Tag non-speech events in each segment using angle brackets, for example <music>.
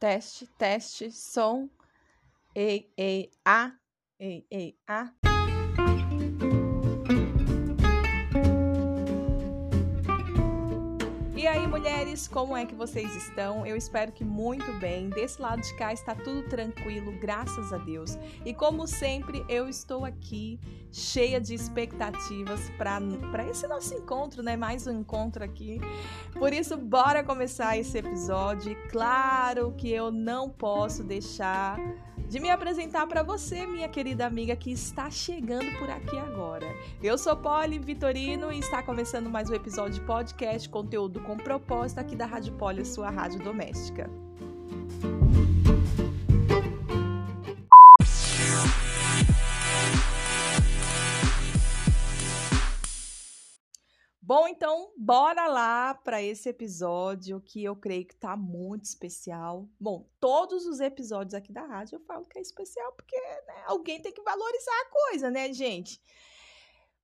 Teste, teste, som. Ei, ei, a. Ei, ei, a. mulheres, como é que vocês estão? Eu espero que muito bem. Desse lado de cá está tudo tranquilo, graças a Deus. E como sempre, eu estou aqui cheia de expectativas para esse nosso encontro, né? Mais um encontro aqui. Por isso, bora começar esse episódio. Claro que eu não posso deixar de me apresentar para você, minha querida amiga que está chegando por aqui agora. Eu sou Polly Vitorino e está começando mais um episódio de podcast, conteúdo com propósito aqui da Rádio Poli, sua rádio doméstica. Bom, então, bora lá para esse episódio que eu creio que tá muito especial. Bom, todos os episódios aqui da rádio eu falo que é especial porque né, alguém tem que valorizar a coisa, né, gente?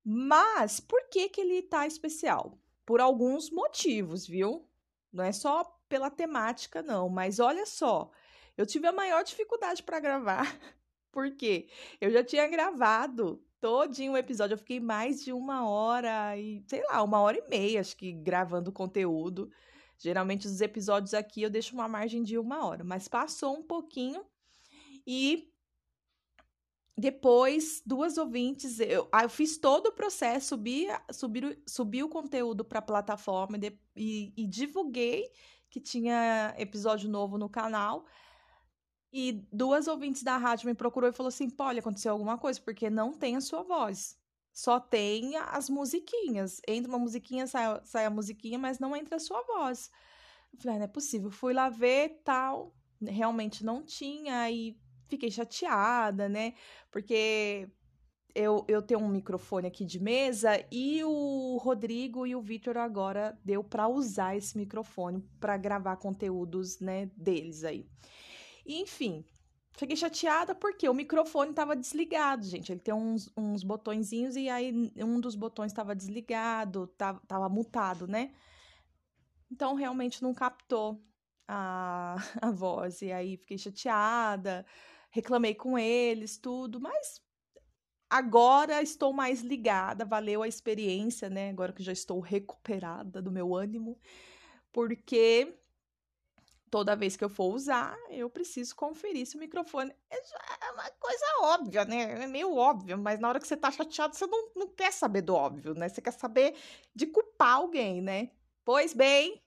Mas por que que ele tá especial? Por alguns motivos, viu? Não é só pela temática, não. Mas olha só, eu tive a maior dificuldade para gravar. <laughs> porque eu já tinha gravado todinho o episódio. Eu fiquei mais de uma hora e, sei lá, uma hora e meia, acho que, gravando conteúdo. Geralmente os episódios aqui eu deixo uma margem de uma hora, mas passou um pouquinho e depois duas ouvintes, eu, eu fiz todo o processo, subi, subi, subi o conteúdo para a plataforma e, e divulguei que tinha episódio novo no canal. E duas ouvintes da rádio me procurou e falou assim: Polly, aconteceu alguma coisa, porque não tem a sua voz. Só tem as musiquinhas. Entra uma musiquinha, sai, sai a musiquinha, mas não entra a sua voz. Eu falei, ah, não é possível. Fui lá ver tal. Realmente não tinha. E fiquei chateada, né? Porque eu, eu tenho um microfone aqui de mesa e o Rodrigo e o Vitor agora deu para usar esse microfone para gravar conteúdos, né, deles aí. E, enfim, fiquei chateada porque o microfone estava desligado, gente. Ele tem uns, uns botõezinhos e aí um dos botões estava desligado, tava, tava mutado, né? Então, realmente não captou a, <laughs> a voz. E aí fiquei chateada, reclamei com eles, tudo, mas agora estou mais ligada, valeu a experiência, né? Agora que já estou recuperada do meu ânimo, porque toda vez que eu for usar, eu preciso conferir se o microfone. É, é uma coisa óbvia, né? É meio óbvio, mas na hora que você tá chateado, você não, não quer saber do óbvio, né? Você quer saber de culpar alguém, né? Pois bem,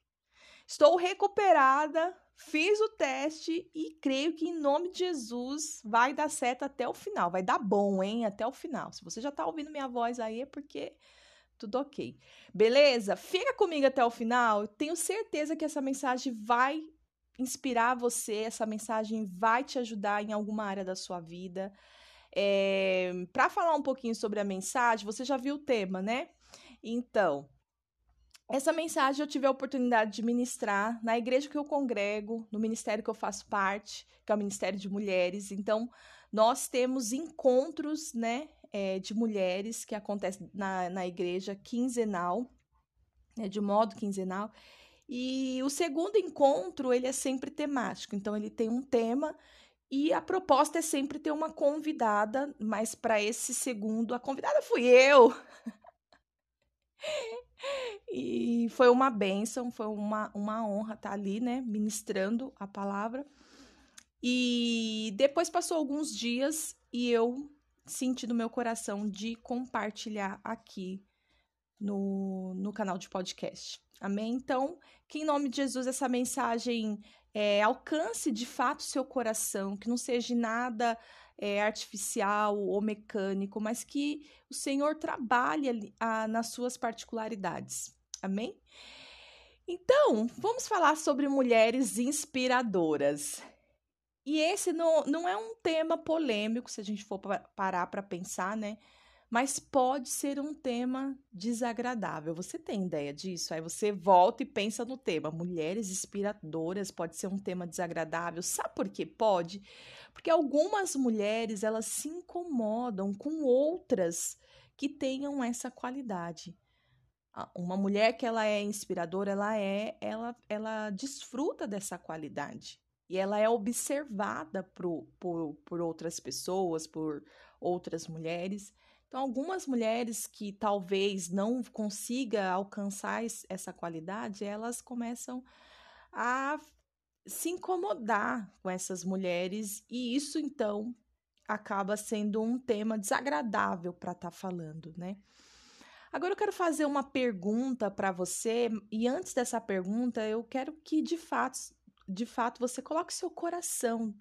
estou recuperada, fiz o teste e creio que em nome de Jesus vai dar certo até o final. Vai dar bom, hein? Até o final. Se você já tá ouvindo minha voz aí, é porque tudo ok. Beleza? Fica comigo até o final. Tenho certeza que essa mensagem vai inspirar você, essa mensagem vai te ajudar em alguma área da sua vida. É, Para falar um pouquinho sobre a mensagem, você já viu o tema, né? Então, essa mensagem eu tive a oportunidade de ministrar na igreja que eu congrego, no ministério que eu faço parte, que é o Ministério de Mulheres. Então, nós temos encontros, né, é, de mulheres que acontecem na, na igreja quinzenal, né, de modo quinzenal. E o segundo encontro, ele é sempre temático, então ele tem um tema e a proposta é sempre ter uma convidada, mas para esse segundo, a convidada fui eu. <laughs> e foi uma bênção, foi uma, uma honra estar ali, né, ministrando a palavra. E depois passou alguns dias e eu senti no meu coração de compartilhar aqui no, no canal de podcast. Amém? Então, que em nome de Jesus essa mensagem é, alcance de fato seu coração, que não seja nada é, artificial ou mecânico, mas que o Senhor trabalhe a, nas suas particularidades. Amém? Então, vamos falar sobre mulheres inspiradoras. E esse não, não é um tema polêmico, se a gente for parar para pensar, né? Mas pode ser um tema desagradável. Você tem ideia disso? Aí você volta e pensa no tema. Mulheres inspiradoras pode ser um tema desagradável. Sabe por que pode? Porque algumas mulheres elas se incomodam com outras que tenham essa qualidade. Uma mulher que ela é inspiradora, ela é, ela, ela desfruta dessa qualidade. e ela é observada por, por, por outras pessoas, por outras mulheres. Então, algumas mulheres que talvez não consiga alcançar essa qualidade, elas começam a se incomodar com essas mulheres e isso então acaba sendo um tema desagradável para estar tá falando, né? Agora eu quero fazer uma pergunta para você e antes dessa pergunta eu quero que de fato, de fato você coloque seu coração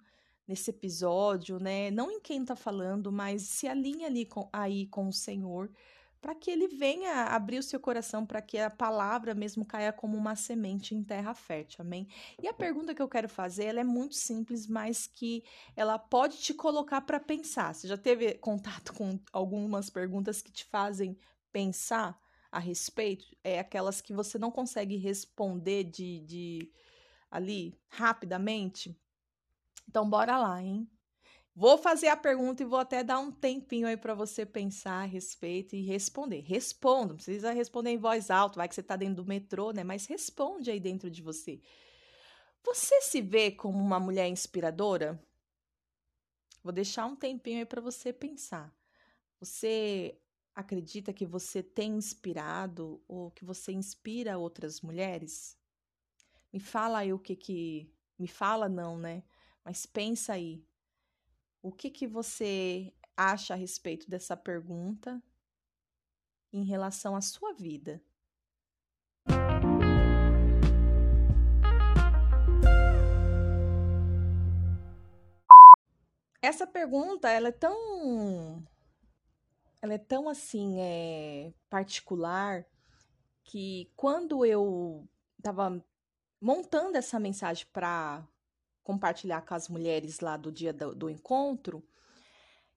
nesse episódio, né? Não em quem está falando, mas se alinhe ali com, aí com o Senhor, para que ele venha abrir o seu coração, para que a palavra mesmo caia como uma semente em terra fértil, amém? E a pergunta que eu quero fazer, ela é muito simples, mas que ela pode te colocar para pensar. Você já teve contato com algumas perguntas que te fazem pensar a respeito? É aquelas que você não consegue responder de, de ali rapidamente? Então, bora lá, hein? Vou fazer a pergunta e vou até dar um tempinho aí para você pensar a respeito e responder. Responda, não precisa responder em voz alta, vai que você está dentro do metrô, né? Mas responde aí dentro de você. Você se vê como uma mulher inspiradora? Vou deixar um tempinho aí para você pensar. Você acredita que você tem inspirado ou que você inspira outras mulheres? Me fala aí o que que me fala não, né? Mas pensa aí. O que, que você acha a respeito dessa pergunta em relação à sua vida? Essa pergunta, ela é tão ela é tão assim, é, particular que quando eu estava montando essa mensagem para compartilhar com as mulheres lá do dia do, do encontro,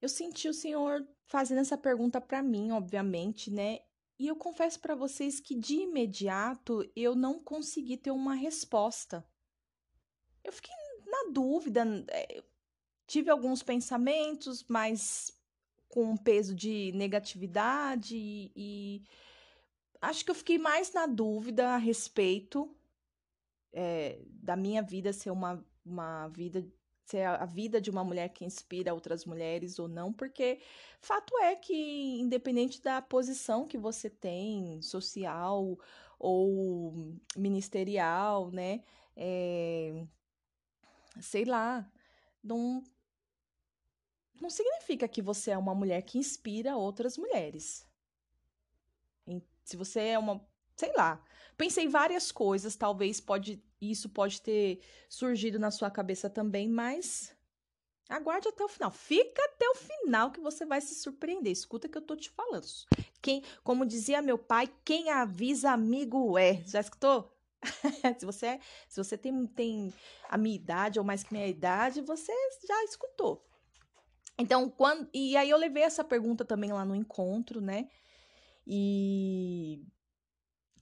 eu senti o Senhor fazendo essa pergunta para mim, obviamente, né? E eu confesso para vocês que de imediato eu não consegui ter uma resposta. Eu fiquei na dúvida, é, tive alguns pensamentos, mas com um peso de negatividade e, e acho que eu fiquei mais na dúvida a respeito é, da minha vida ser uma uma vida ser a vida de uma mulher que inspira outras mulheres ou não, porque fato é que independente da posição que você tem, social ou ministerial, né, é, sei lá, não não significa que você é uma mulher que inspira outras mulheres. Se você é uma, sei lá, pensei várias coisas, talvez pode isso pode ter surgido na sua cabeça também, mas aguarde até o final. Fica até o final que você vai se surpreender. Escuta que eu tô te falando. Quem, como dizia meu pai, quem avisa amigo é. Já escutou? <laughs> se você é, se você tem, tem a minha idade ou mais que minha idade, você já escutou. Então, quando e aí eu levei essa pergunta também lá no encontro, né? E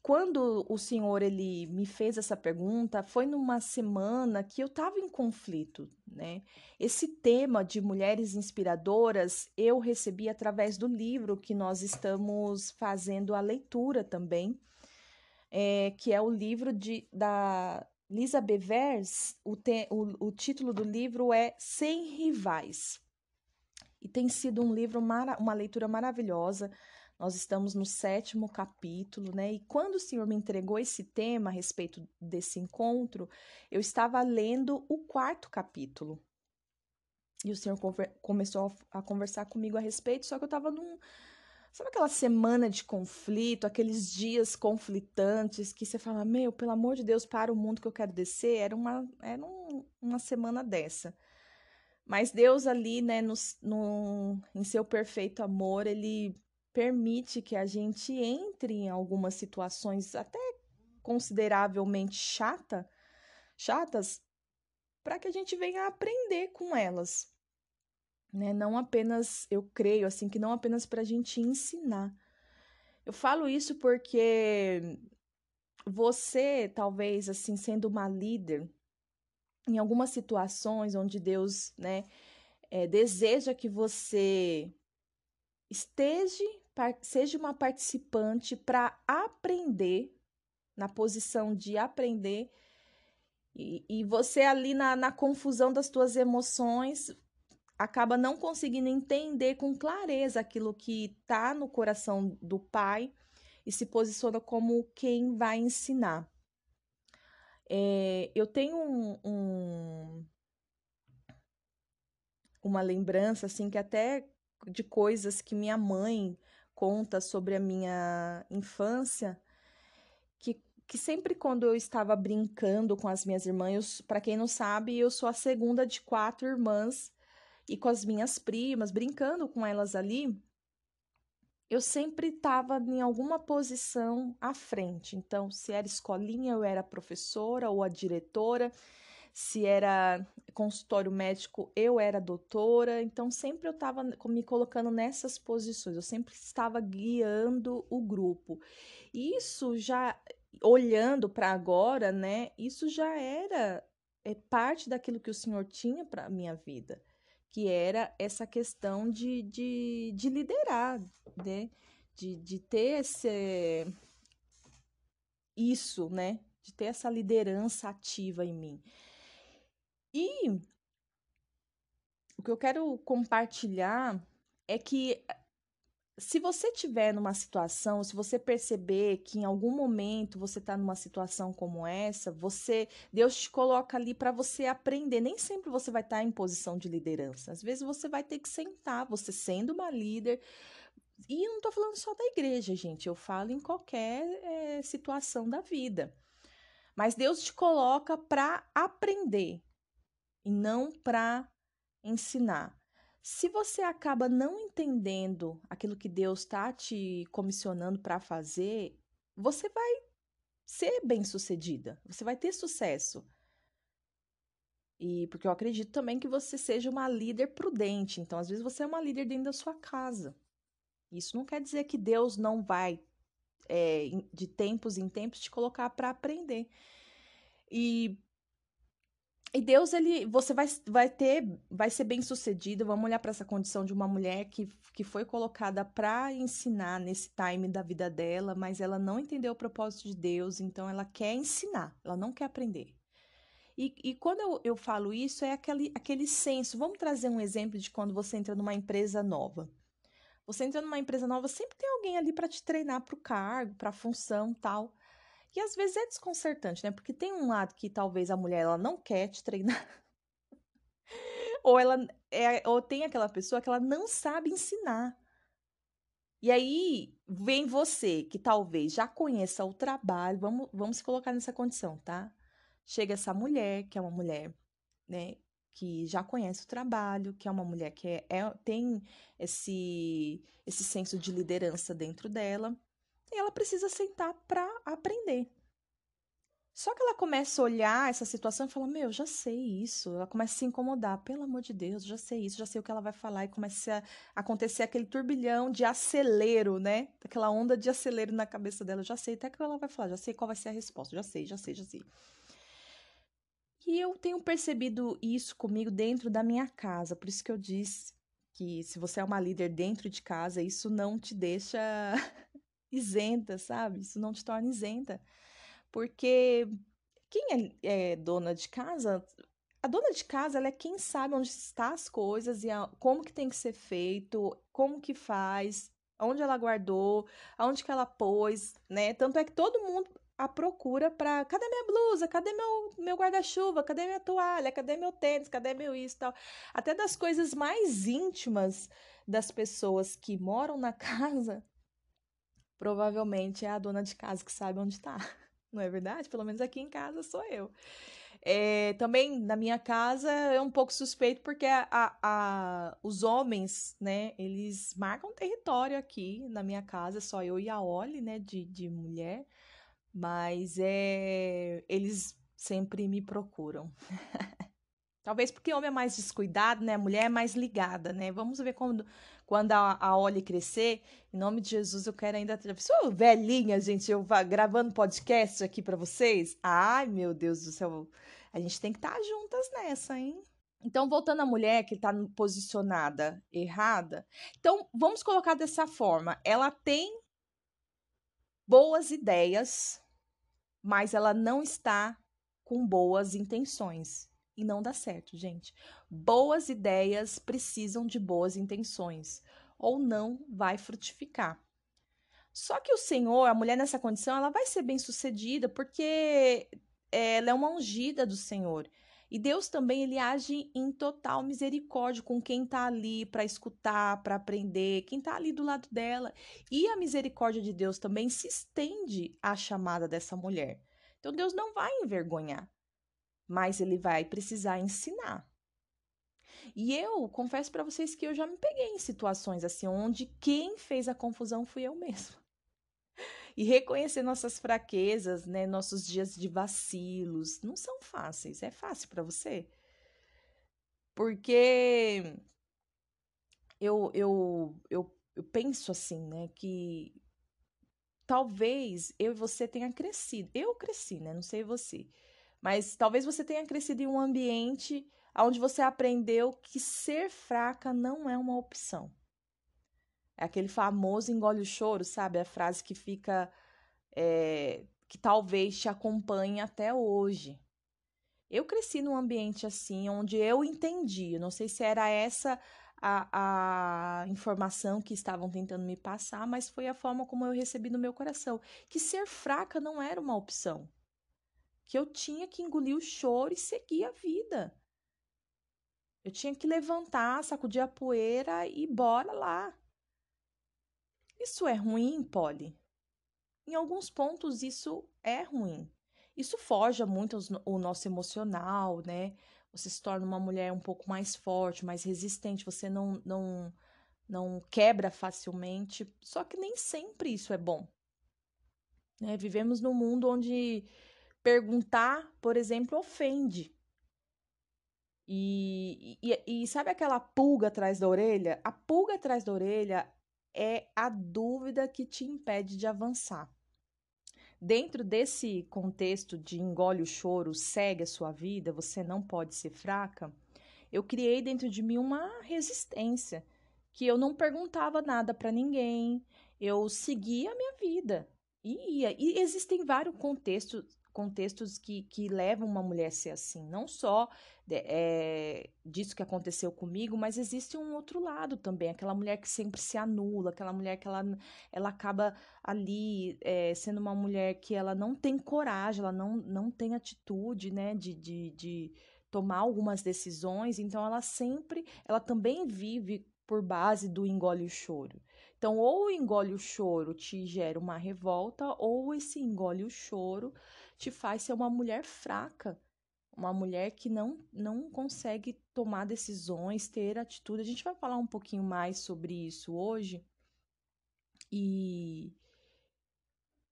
quando o senhor ele me fez essa pergunta, foi numa semana que eu estava em conflito, né? Esse tema de mulheres inspiradoras eu recebi através do livro que nós estamos fazendo a leitura também, é, que é o livro de, da Lisa Bevers. O, te, o, o título do livro é Sem Rivais. E tem sido um livro, uma leitura maravilhosa. Nós estamos no sétimo capítulo, né? E quando o Senhor me entregou esse tema a respeito desse encontro, eu estava lendo o quarto capítulo. E o Senhor começou a conversar comigo a respeito, só que eu estava num. Sabe aquela semana de conflito, aqueles dias conflitantes que você fala, meu, pelo amor de Deus, para o mundo que eu quero descer? Era uma, era um, uma semana dessa. Mas Deus ali, né, no, no, em seu perfeito amor, ele permite que a gente entre em algumas situações até consideravelmente chata, chatas, para que a gente venha aprender com elas. Né? Não apenas, eu creio assim, que não apenas para a gente ensinar. Eu falo isso porque você, talvez, assim, sendo uma líder, em algumas situações onde Deus, né, é, deseja que você esteja seja uma participante para aprender, na posição de aprender, E, e você ali na, na confusão das tuas emoções acaba não conseguindo entender com clareza aquilo que está no coração do pai e se posiciona como quem vai ensinar. É, eu tenho um, um, uma lembrança, assim, que até de coisas que minha mãe conta sobre a minha infância, que, que sempre quando eu estava brincando com as minhas irmãs, para quem não sabe, eu sou a segunda de quatro irmãs e com as minhas primas, brincando com elas ali, eu sempre estava em alguma posição à frente. Então, se era escolinha, eu era professora ou a diretora. Se era consultório médico, eu era doutora. Então, sempre eu estava me colocando nessas posições. Eu sempre estava guiando o grupo. Isso já, olhando para agora, né? Isso já era é parte daquilo que o Senhor tinha para a minha vida que era essa questão de, de, de liderar, né? De, de ter esse, isso, né? De ter essa liderança ativa em mim. E o que eu quero compartilhar é que se você tiver numa situação, se você perceber que em algum momento você está numa situação como essa, você Deus te coloca ali para você aprender. Nem sempre você vai estar tá em posição de liderança. Às vezes você vai ter que sentar, você sendo uma líder. E eu não estou falando só da igreja, gente. Eu falo em qualquer é, situação da vida. Mas Deus te coloca para aprender e não para ensinar. Se você acaba não entendendo aquilo que Deus está te comissionando para fazer, você vai ser bem-sucedida, você vai ter sucesso. E porque eu acredito também que você seja uma líder prudente. Então, às vezes você é uma líder dentro da sua casa. Isso não quer dizer que Deus não vai, é, de tempos em tempos, te colocar para aprender. E e Deus, ele, você vai, vai ter, vai ser bem sucedido. Vamos olhar para essa condição de uma mulher que, que foi colocada para ensinar nesse time da vida dela, mas ela não entendeu o propósito de Deus, então ela quer ensinar, ela não quer aprender. E, e quando eu, eu falo isso, é aquele, aquele senso. Vamos trazer um exemplo de quando você entra numa empresa nova. Você entra numa empresa nova, sempre tem alguém ali para te treinar para o cargo, para a função tal. E às vezes é desconcertante, né? Porque tem um lado que talvez a mulher ela não quer te treinar. <laughs> ou ela é, ou tem aquela pessoa que ela não sabe ensinar. E aí vem você que talvez já conheça o trabalho, vamos, vamos se colocar nessa condição, tá? Chega essa mulher, que é uma mulher, né, que já conhece o trabalho, que é uma mulher que é, é tem esse, esse senso de liderança dentro dela e ela precisa sentar para aprender. Só que ela começa a olhar essa situação e fala: Meu, já sei isso. Ela começa a se incomodar. Pelo amor de Deus, já sei isso, já sei o que ela vai falar. E começa a acontecer aquele turbilhão de acelero, né? Aquela onda de acelero na cabeça dela. Já sei até o que ela vai falar, já sei qual vai ser a resposta. Já sei, já sei, já sei. E eu tenho percebido isso comigo dentro da minha casa. Por isso que eu disse que se você é uma líder dentro de casa, isso não te deixa isenta, sabe? Isso não te torna isenta. Porque quem é, é dona de casa, a dona de casa, ela é quem sabe onde está as coisas e a, como que tem que ser feito, como que faz, onde ela guardou, aonde que ela pôs, né? Tanto é que todo mundo a procura para cadê minha blusa, cadê meu, meu guarda-chuva, cadê minha toalha, cadê meu tênis, cadê meu isso tal. Até das coisas mais íntimas das pessoas que moram na <laughs> casa, provavelmente é a dona de casa que sabe onde está. <laughs> Não é verdade? Pelo menos aqui em casa sou eu. É, também na minha casa é um pouco suspeito porque a, a, os homens, né, eles marcam território aqui na minha casa, só eu e a Oli, né, de, de mulher, mas é, eles sempre me procuram. <laughs> Talvez porque homem é mais descuidado, né, mulher é mais ligada, né, vamos ver quando quando a, a Oli crescer, em nome de Jesus, eu quero ainda. Sou velhinha, gente, eu gravando podcast aqui para vocês. Ai, meu Deus do céu. A gente tem que estar tá juntas nessa, hein? Então, voltando à mulher que está posicionada errada, então vamos colocar dessa forma: ela tem boas ideias, mas ela não está com boas intenções. E não dá certo, gente. Boas ideias precisam de boas intenções, ou não vai frutificar. Só que o Senhor, a mulher nessa condição, ela vai ser bem sucedida porque ela é uma ungida do Senhor. E Deus também ele age em total misericórdia com quem está ali para escutar, para aprender, quem está ali do lado dela. E a misericórdia de Deus também se estende à chamada dessa mulher. Então Deus não vai envergonhar, mas ele vai precisar ensinar. E eu confesso para vocês que eu já me peguei em situações assim onde quem fez a confusão fui eu mesma e reconhecer nossas fraquezas, né, nossos dias de vacilos, não são fáceis. É fácil para você? Porque eu, eu, eu, eu penso assim, né, que talvez eu e você tenha crescido. Eu cresci, né? Não sei você. Mas talvez você tenha crescido em um ambiente onde você aprendeu que ser fraca não é uma opção. É aquele famoso engole o choro, sabe? A frase que fica. É, que talvez te acompanhe até hoje. Eu cresci num ambiente assim, onde eu entendi, não sei se era essa a, a informação que estavam tentando me passar, mas foi a forma como eu recebi no meu coração, que ser fraca não era uma opção, que eu tinha que engolir o choro e seguir a vida. Eu tinha que levantar, sacudir a poeira e bora lá. Isso é ruim, Polly? Em alguns pontos isso é ruim. Isso forja muito o nosso emocional, né? Você se torna uma mulher um pouco mais forte, mais resistente, você não não não quebra facilmente. Só que nem sempre isso é bom. Né? Vivemos num mundo onde perguntar, por exemplo, ofende. E, e, e, sabe aquela pulga atrás da orelha? A pulga atrás da orelha é a dúvida que te impede de avançar. Dentro desse contexto de engole o choro, segue a sua vida, você não pode ser fraca, eu criei dentro de mim uma resistência, que eu não perguntava nada para ninguém, eu seguia a minha vida. E, ia. e existem vários contextos, contextos que, que levam uma mulher a ser assim. Não só é, disso que aconteceu comigo, mas existe um outro lado também, aquela mulher que sempre se anula, aquela mulher que ela, ela acaba ali é, sendo uma mulher que ela não tem coragem, ela não, não tem atitude, né, de, de, de tomar algumas decisões, então ela sempre, ela também vive por base do engole o choro. Então, ou engole o choro te gera uma revolta, ou esse engole o choro te faz ser uma mulher fraca, uma mulher que não, não consegue tomar decisões, ter atitude. A gente vai falar um pouquinho mais sobre isso hoje. E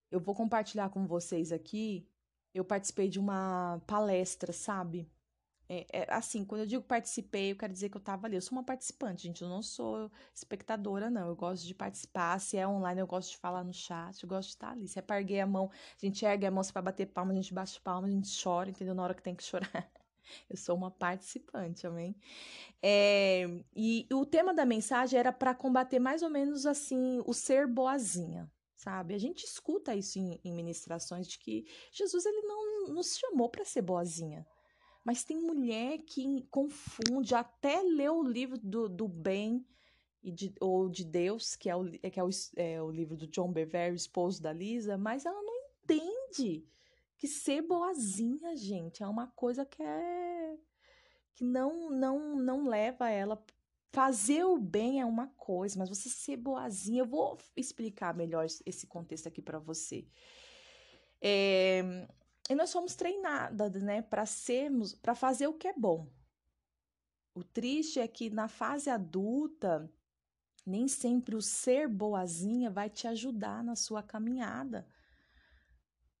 eu vou compartilhar com vocês aqui. Eu participei de uma palestra, sabe? É, é, assim, quando eu digo participei, eu quero dizer que eu tava ali. Eu sou uma participante, gente. Eu não sou espectadora, não. Eu gosto de participar. Se é online, eu gosto de falar no chat. Eu gosto de estar ali. Se é pra a mão, a gente ergue a mão. Se é pra bater palma, a gente bate palma, a gente chora, entendeu? Na hora que tem que chorar. <laughs> Eu sou uma participante, amém? É, e o tema da mensagem era para combater mais ou menos assim o ser boazinha, sabe? A gente escuta isso em, em ministrações de que Jesus ele não nos chamou para ser boazinha. Mas tem mulher que confunde, até lê o livro do, do bem e de, ou de Deus, que é o, que é o, é o livro do John Bevere, esposo da Lisa, mas ela não entende que ser boazinha, gente, é uma coisa que é que não não não leva ela fazer o bem é uma coisa, mas você ser boazinha, eu vou explicar melhor esse contexto aqui para você. É, e nós somos treinadas, né, para sermos, para fazer o que é bom. O triste é que na fase adulta, nem sempre o ser boazinha vai te ajudar na sua caminhada.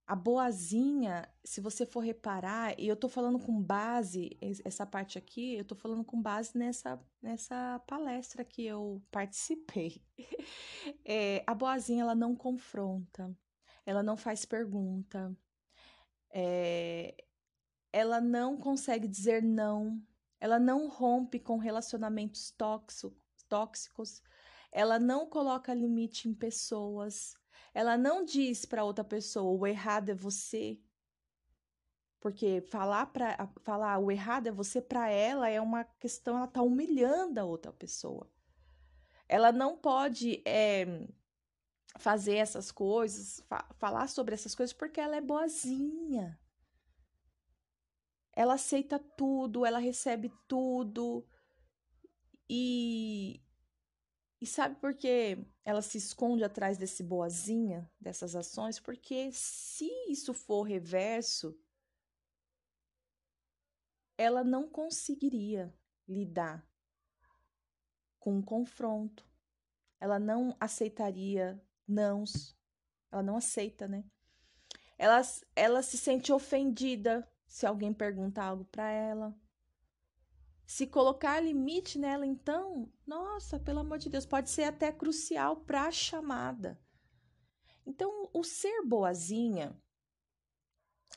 A boazinha, se você for reparar, e eu tô falando com base, essa parte aqui, eu tô falando com base nessa, nessa palestra que eu participei. <laughs> É, a boazinha, ela não confronta, ela não faz pergunta, é, ela não consegue dizer não, ela não rompe com relacionamentos tóxicos, ela não coloca limite em pessoas, ela não diz para outra pessoa o errado é você. Porque falar para falar o errado é você para ela é uma questão, ela tá humilhando a outra pessoa. Ela não pode é, fazer essas coisas, fa falar sobre essas coisas porque ela é boazinha. Ela aceita tudo, ela recebe tudo. E e sabe por que ela se esconde atrás desse boazinha, dessas ações? Porque se isso for reverso, ela não conseguiria lidar com o confronto. Ela não aceitaria nãos. Ela não aceita, né? Ela, ela se sente ofendida se alguém perguntar algo para ela. Se colocar limite nela, então, nossa, pelo amor de Deus, pode ser até crucial para a chamada. Então, o ser boazinha,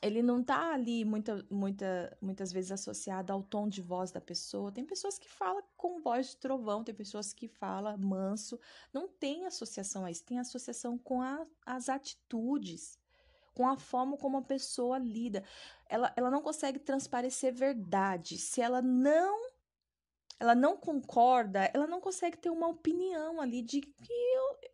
ele não tá ali muita, muita, muitas vezes associado ao tom de voz da pessoa. Tem pessoas que falam com voz de trovão, tem pessoas que falam manso. Não tem associação a isso, tem associação com a, as atitudes, com a forma como a pessoa lida. Ela, ela não consegue transparecer verdade. Se ela não ela não concorda, ela não consegue ter uma opinião ali de que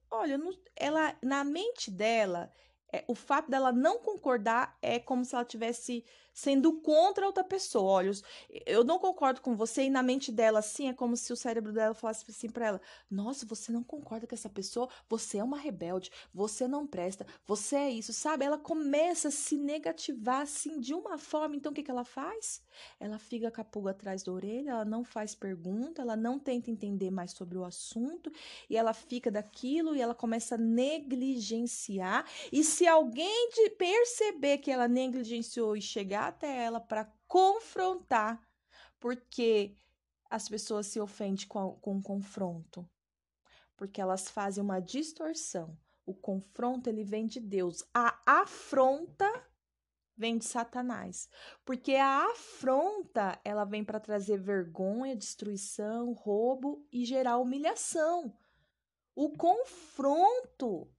olha, não, ela na mente dela, é, o fato dela não concordar é como se ela tivesse sendo contra outra pessoa. Olha, eu não concordo com você, e na mente dela, assim, é como se o cérebro dela falasse assim para ela: Nossa, você não concorda com essa pessoa? Você é uma rebelde, você não presta, você é isso, sabe? Ela começa a se negativar assim de uma forma. Então, o que, que ela faz? Ela fica com a pulga atrás da orelha, ela não faz pergunta, ela não tenta entender mais sobre o assunto, e ela fica daquilo e ela começa a negligenciar. E se alguém perceber que ela negligenciou e chegar até ela para confrontar, porque as pessoas se ofendem com, com o confronto, porque elas fazem uma distorção. O confronto ele vem de Deus, a afronta vem de Satanás, porque a afronta ela vem para trazer vergonha, destruição, roubo e gerar humilhação. O confronto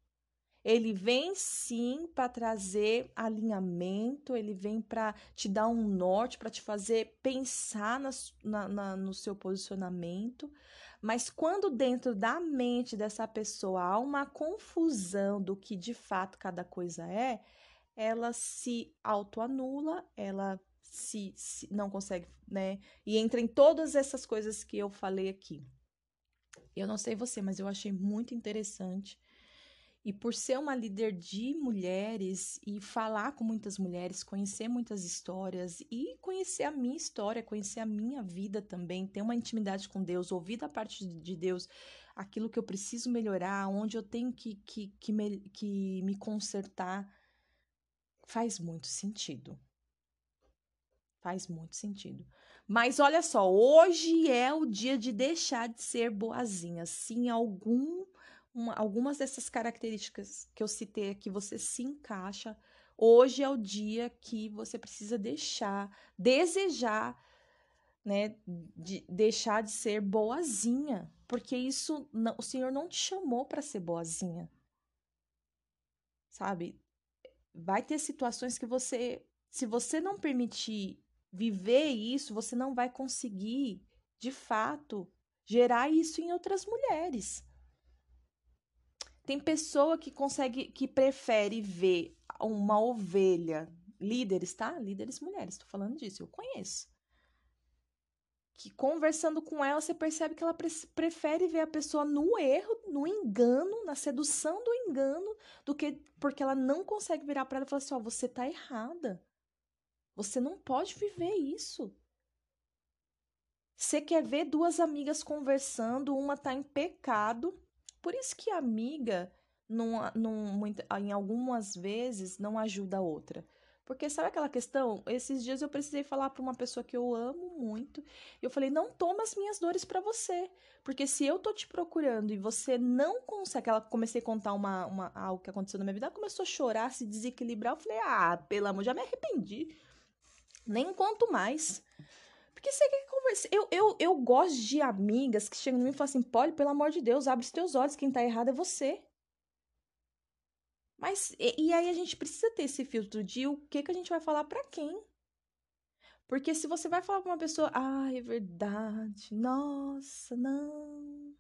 ele vem sim para trazer alinhamento, ele vem para te dar um norte, para te fazer pensar na, na, na, no seu posicionamento. Mas quando dentro da mente dessa pessoa há uma confusão do que de fato cada coisa é, ela se autoanula, ela se, se não consegue, né? E entra em todas essas coisas que eu falei aqui. Eu não sei você, mas eu achei muito interessante e por ser uma líder de mulheres e falar com muitas mulheres, conhecer muitas histórias e conhecer a minha história, conhecer a minha vida também, ter uma intimidade com Deus, ouvir da parte de Deus aquilo que eu preciso melhorar, onde eu tenho que, que, que, me, que me consertar, faz muito sentido. Faz muito sentido. Mas olha só, hoje é o dia de deixar de ser boazinha. Se algum uma, algumas dessas características que eu citei aqui você se encaixa, hoje é o dia que você precisa deixar, desejar, né, de deixar de ser boazinha, porque isso não, o Senhor não te chamou para ser boazinha. Sabe? Vai ter situações que você, se você não permitir viver isso, você não vai conseguir, de fato, gerar isso em outras mulheres. Tem pessoa que consegue, que prefere ver uma ovelha, líderes, tá? Líderes mulheres, tô falando disso, eu conheço. Que conversando com ela, você percebe que ela pre prefere ver a pessoa no erro, no engano, na sedução do engano, do que porque ela não consegue virar para ela e falar assim: ó, oh, você tá errada. Você não pode viver isso. Você quer ver duas amigas conversando, uma tá em pecado por isso que a amiga, num, num, em algumas vezes, não ajuda a outra. Porque sabe aquela questão? Esses dias eu precisei falar para uma pessoa que eu amo muito. E eu falei: não toma as minhas dores para você. Porque se eu tô te procurando e você não consegue. Ela comecei a contar uma, uma, algo que aconteceu na minha vida. Ela começou a chorar, se desequilibrar. Eu falei: ah, pelo amor, já me arrependi. Nem conto mais. Porque você quer conversar. Eu, eu, eu gosto de amigas que chegam em mim e falam assim: Polly, pelo amor de Deus, abre os teus olhos, quem tá errado é você. Mas, e, e, aí a gente precisa ter esse filtro de o que, que a gente vai falar para quem. Porque se você vai falar com uma pessoa, ah, é verdade, nossa, não,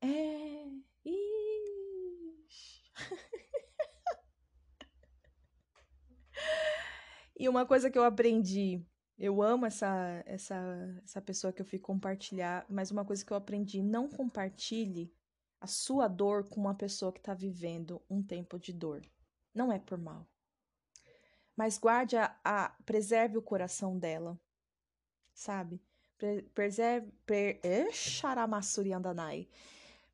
é, ixi. <laughs> e uma coisa que eu aprendi, eu amo essa, essa, essa pessoa que eu fui compartilhar, mas uma coisa que eu aprendi, não compartilhe a sua dor com uma pessoa que está vivendo um tempo de dor. Não é por mal. Mas guarde a, a preserve o coração dela. Sabe? Pre, preserve. Per, andanai.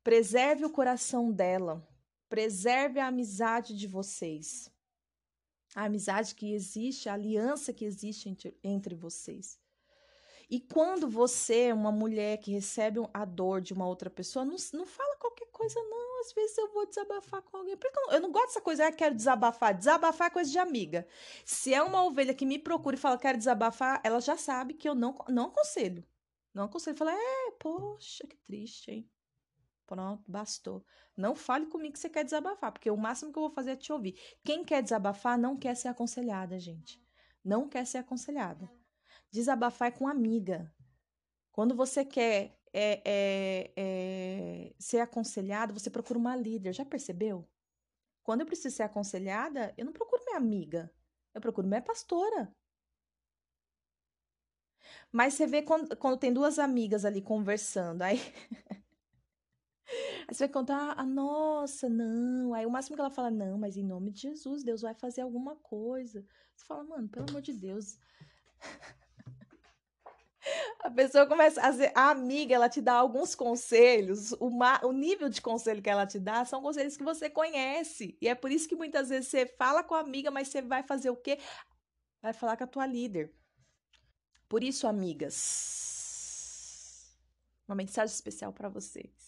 Preserve o coração dela. Preserve a amizade de vocês. A amizade que existe, a aliança que existe entre, entre vocês. E quando você, uma mulher que recebe a dor de uma outra pessoa, não, não fala qualquer coisa, não. Às vezes eu vou desabafar com alguém. Porque eu eu não gosto dessa coisa, ah, quero desabafar. Desabafar é coisa de amiga. Se é uma ovelha que me procura e fala, quero desabafar, ela já sabe que eu não, não aconselho. Não aconselho. Fala, é, poxa, que triste, hein? Pronto, bastou. Não fale comigo que você quer desabafar, porque o máximo que eu vou fazer é te ouvir. Quem quer desabafar não quer ser aconselhada, gente. Não quer ser aconselhada. Desabafar é com amiga. Quando você quer é, é, é, ser aconselhado, você procura uma líder. Já percebeu? Quando eu preciso ser aconselhada, eu não procuro minha amiga. Eu procuro minha pastora. Mas você vê quando, quando tem duas amigas ali conversando, aí. <laughs> Aí você vai contar, ah, nossa, não. Aí o máximo que ela fala, não, mas em nome de Jesus, Deus vai fazer alguma coisa. Você fala, mano, pelo amor de Deus. <laughs> A pessoa começa a ser a amiga, ela te dá alguns conselhos, o, ma, o nível de conselho que ela te dá são conselhos que você conhece. E é por isso que muitas vezes você fala com a amiga, mas você vai fazer o quê? Vai falar com a tua líder. Por isso, amigas, uma mensagem especial para vocês.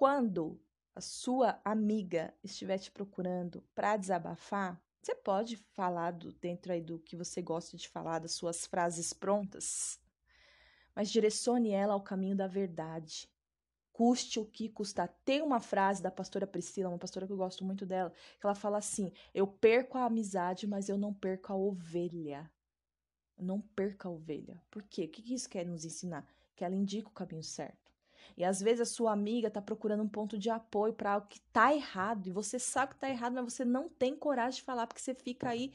Quando a sua amiga estiver te procurando para desabafar, você pode falar do, dentro aí do que você gosta de falar, das suas frases prontas, mas direcione ela ao caminho da verdade. Custe o que custar. Tem uma frase da pastora Priscila, uma pastora que eu gosto muito dela, que ela fala assim: Eu perco a amizade, mas eu não perco a ovelha. não perca a ovelha. Por quê? O que isso quer nos ensinar? Que ela indica o caminho certo. E às vezes a sua amiga está procurando um ponto de apoio para algo que está errado. E você sabe que está errado, mas você não tem coragem de falar, porque você fica aí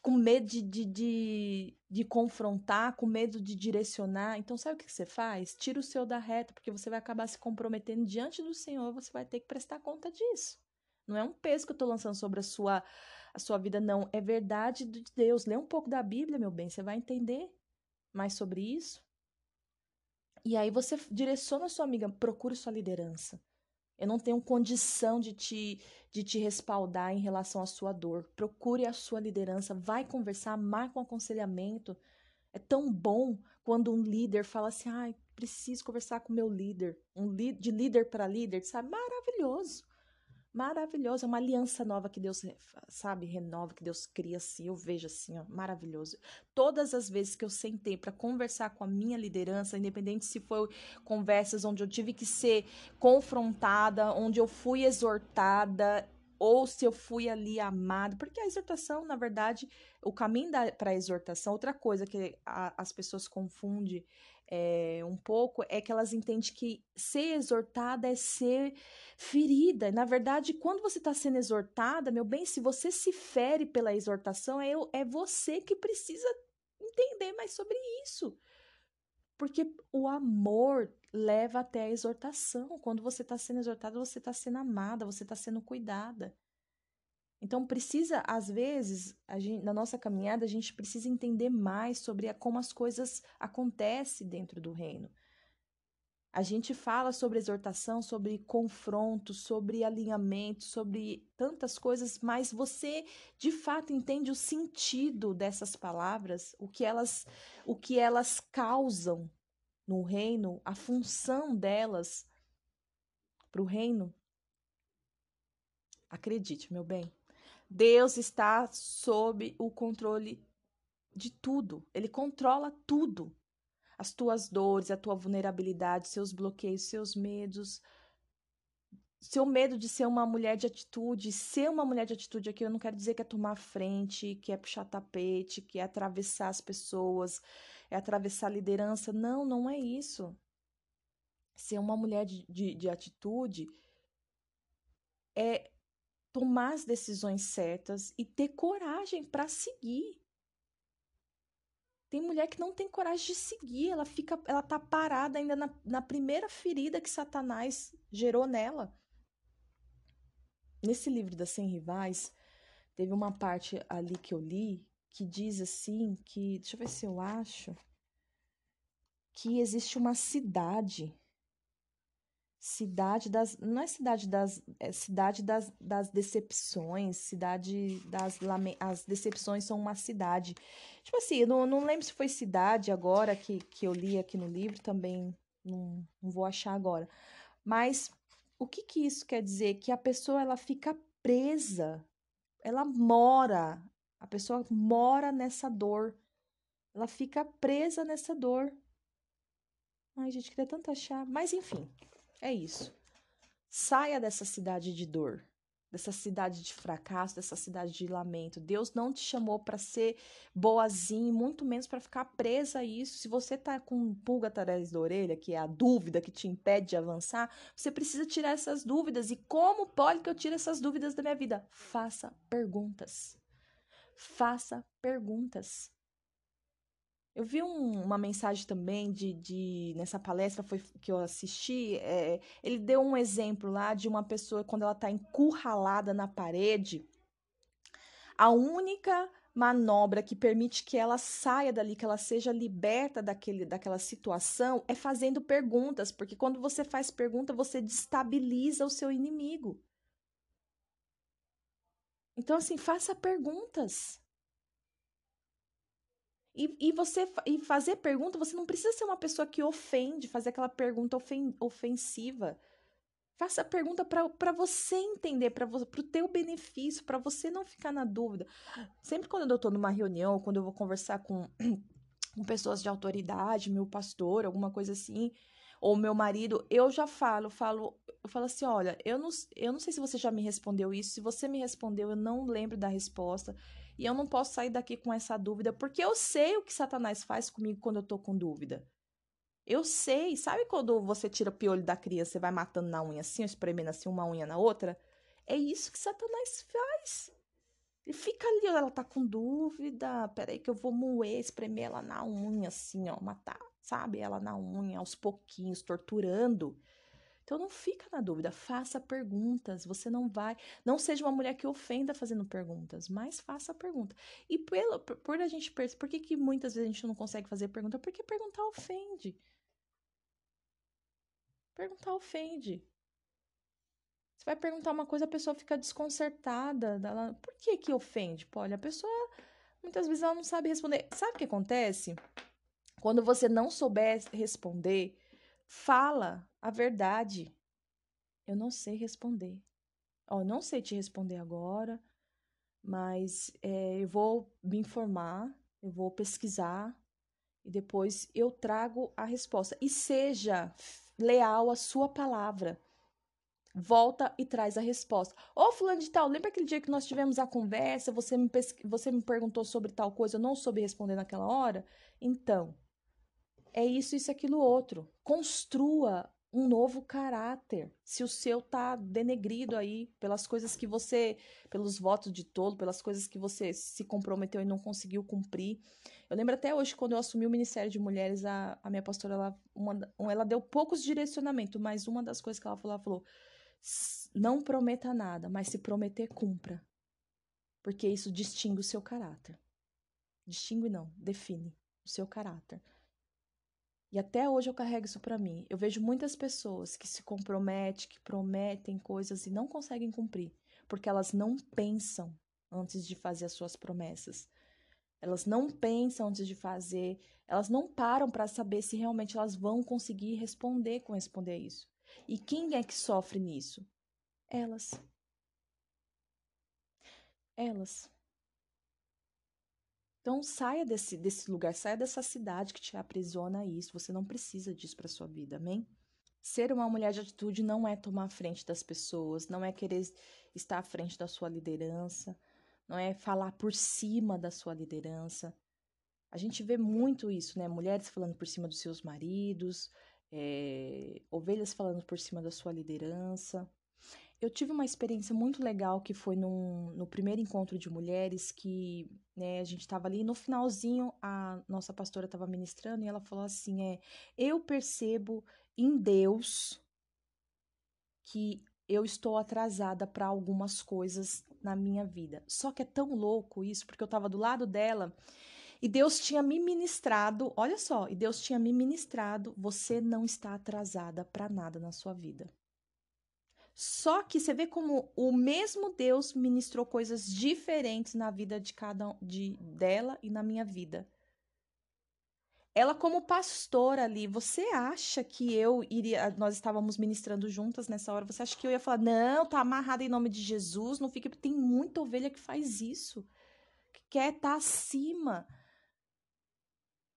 com medo de, de, de, de, confrontar, com medo de direcionar. Então, sabe o que você faz? Tira o seu da reta, porque você vai acabar se comprometendo diante do Senhor, você vai ter que prestar conta disso. Não é um peso que eu estou lançando sobre a sua, a sua vida, não. É verdade de Deus. Lê um pouco da Bíblia, meu bem, você vai entender mais sobre isso. E aí você direciona sua amiga, procure sua liderança. Eu não tenho condição de te, de te respaldar em relação à sua dor. Procure a sua liderança, vai conversar, marca um aconselhamento. É tão bom quando um líder fala assim: ai, preciso conversar com meu líder. Um de líder para líder, sabe? Maravilhoso maravilhoso, é uma aliança nova que Deus, sabe, renova, que Deus cria assim, eu vejo assim, ó, maravilhoso. Todas as vezes que eu sentei para conversar com a minha liderança, independente se foi conversas onde eu tive que ser confrontada, onde eu fui exortada, ou se eu fui ali amada, porque a exortação, na verdade, o caminho para a exortação, outra coisa que a, as pessoas confundem é, um pouco é que elas entendem que ser exortada é ser ferida. Na verdade, quando você está sendo exortada, meu bem, se você se fere pela exortação, é, é você que precisa entender mais sobre isso. Porque o amor leva até a exortação. Quando você está sendo exortada, você está sendo amada, você está sendo cuidada. Então precisa, às vezes, gente, na nossa caminhada, a gente precisa entender mais sobre a, como as coisas acontecem dentro do reino. A gente fala sobre exortação, sobre confronto, sobre alinhamento, sobre tantas coisas, mas você de fato entende o sentido dessas palavras, o que elas, o que elas causam no reino, a função delas para o reino? Acredite, meu bem, Deus está sob o controle de tudo. Ele controla tudo. As tuas dores, a tua vulnerabilidade, seus bloqueios, seus medos. seu medo de ser uma mulher de atitude, ser uma mulher de atitude aqui, eu não quero dizer que é tomar frente, que é puxar tapete, que é atravessar as pessoas, é atravessar a liderança. Não, não é isso. Ser uma mulher de, de, de atitude é tomar as decisões certas e ter coragem para seguir. Tem mulher que não tem coragem de seguir, ela fica, ela tá parada ainda na, na primeira ferida que Satanás gerou nela. Nesse livro das 100 rivais, teve uma parte ali que eu li que diz assim que, deixa eu ver se eu acho, que existe uma cidade cidade das não é cidade das é cidade das, das decepções cidade das as decepções são uma cidade. Tipo assim não, não lembro se foi cidade agora que, que eu li aqui no livro também não, não vou achar agora. Mas o que que isso quer dizer? Que a pessoa ela fica presa ela mora a pessoa mora nessa dor. Ela fica presa nessa dor. Ai gente queria tanto achar mas enfim é isso. Saia dessa cidade de dor, dessa cidade de fracasso, dessa cidade de lamento. Deus não te chamou para ser boazinho, muito menos para ficar presa a isso. Se você tá com pulga atrás da orelha, que é a dúvida que te impede de avançar, você precisa tirar essas dúvidas. E como pode que eu tire essas dúvidas da minha vida? Faça perguntas. Faça perguntas. Eu vi um, uma mensagem também de, de nessa palestra foi que eu assisti. É, ele deu um exemplo lá de uma pessoa quando ela está encurralada na parede. A única manobra que permite que ela saia dali, que ela seja liberta daquele, daquela situação, é fazendo perguntas, porque quando você faz pergunta, você destabiliza o seu inimigo. Então, assim, faça perguntas. E, e você e fazer pergunta, você não precisa ser uma pessoa que ofende, fazer aquela pergunta ofen, ofensiva. Faça a pergunta para você entender, para o teu benefício, para você não ficar na dúvida. Sempre quando eu estou numa reunião, quando eu vou conversar com, <clears throat> com pessoas de autoridade, meu pastor, alguma coisa assim, ou meu marido, eu já falo, falo, eu falo assim, olha, eu não, eu não sei se você já me respondeu isso, se você me respondeu, eu não lembro da resposta. E eu não posso sair daqui com essa dúvida, porque eu sei o que Satanás faz comigo quando eu tô com dúvida. Eu sei. Sabe quando você tira o piolho da criança, você vai matando na unha assim, espremendo assim uma unha na outra? É isso que Satanás faz. Ele fica ali, ela tá com dúvida. Peraí, que eu vou moer, espremer ela na unha, assim, ó, matar, sabe? Ela na unha, aos pouquinhos, torturando. Então não fica na dúvida, faça perguntas. Você não vai, não seja uma mulher que ofenda fazendo perguntas, mas faça a pergunta. E pelo, por a gente perceber, por que, que muitas vezes a gente não consegue fazer pergunta? Porque perguntar ofende. Perguntar ofende. Você vai perguntar uma coisa, a pessoa fica desconcertada. Ela, por que que ofende? Pô, olha, a pessoa muitas vezes ela não sabe responder. Sabe o que acontece? Quando você não souber responder, fala a verdade. Eu não sei responder. Ó, não sei te responder agora, mas é, eu vou me informar, eu vou pesquisar e depois eu trago a resposta. E seja leal à sua palavra. Volta e traz a resposta. Ô, oh, fulano de tal, lembra aquele dia que nós tivemos a conversa, você me, você me perguntou sobre tal coisa, eu não soube responder naquela hora? Então, é isso, isso, aquilo, outro. Construa um novo caráter. Se o seu tá denegrido aí pelas coisas que você, pelos votos de tolo, pelas coisas que você se comprometeu e não conseguiu cumprir. Eu lembro até hoje quando eu assumi o Ministério de Mulheres, a, a minha pastora ela, uma, ela deu poucos direcionamentos, mas uma das coisas que ela falou, ela falou: não prometa nada, mas se prometer, cumpra. Porque isso distingue o seu caráter. Distingue não, define o seu caráter. E até hoje eu carrego isso para mim. Eu vejo muitas pessoas que se comprometem, que prometem coisas e não conseguem cumprir, porque elas não pensam antes de fazer as suas promessas. Elas não pensam antes de fazer, elas não param para saber se realmente elas vão conseguir responder com responder a isso. E quem é que sofre nisso? Elas. Elas. Então saia desse, desse lugar, saia dessa cidade que te aprisiona a isso. Você não precisa disso para sua vida, amém? Ser uma mulher de atitude não é tomar a frente das pessoas, não é querer estar à frente da sua liderança, não é falar por cima da sua liderança. A gente vê muito isso, né? Mulheres falando por cima dos seus maridos, é, ovelhas falando por cima da sua liderança. Eu tive uma experiência muito legal que foi num, no primeiro encontro de mulheres que né, a gente estava ali no finalzinho a nossa pastora estava ministrando e ela falou assim é eu percebo em Deus que eu estou atrasada para algumas coisas na minha vida. Só que é tão louco isso porque eu estava do lado dela e Deus tinha me ministrado, olha só, e Deus tinha me ministrado, você não está atrasada para nada na sua vida. Só que você vê como o mesmo Deus ministrou coisas diferentes na vida de cada de dela e na minha vida. Ela como pastora ali, você acha que eu iria, nós estávamos ministrando juntas nessa hora, você acha que eu ia falar: "Não, tá amarrada em nome de Jesus, não fique, tem muita ovelha que faz isso, que quer estar tá acima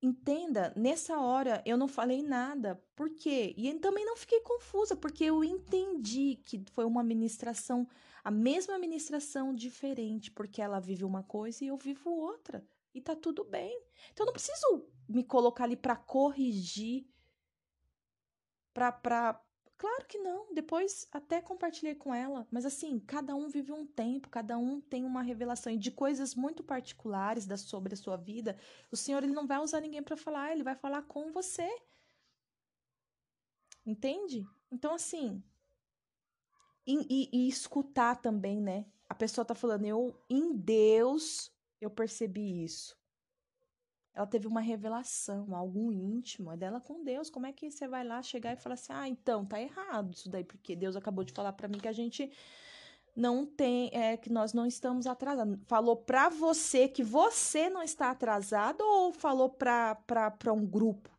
Entenda, nessa hora eu não falei nada. Por quê? E também não fiquei confusa, porque eu entendi que foi uma ministração, a mesma ministração diferente, porque ela vive uma coisa e eu vivo outra. E tá tudo bem. Então eu não preciso me colocar ali para corrigir, para Claro que não. Depois até compartilhei com ela. Mas assim, cada um vive um tempo, cada um tem uma revelação. E de coisas muito particulares da, sobre a sua vida, o Senhor ele não vai usar ninguém para falar, ele vai falar com você. Entende? Então, assim. E, e, e escutar também, né? A pessoa tá falando, eu, em Deus, eu percebi isso ela teve uma revelação, algo íntimo, é dela com Deus. Como é que você vai lá chegar e falar assim: "Ah, então tá errado isso daí, porque Deus acabou de falar para mim que a gente não tem, é que nós não estamos atrasados. Falou para você que você não está atrasado ou falou para um grupo?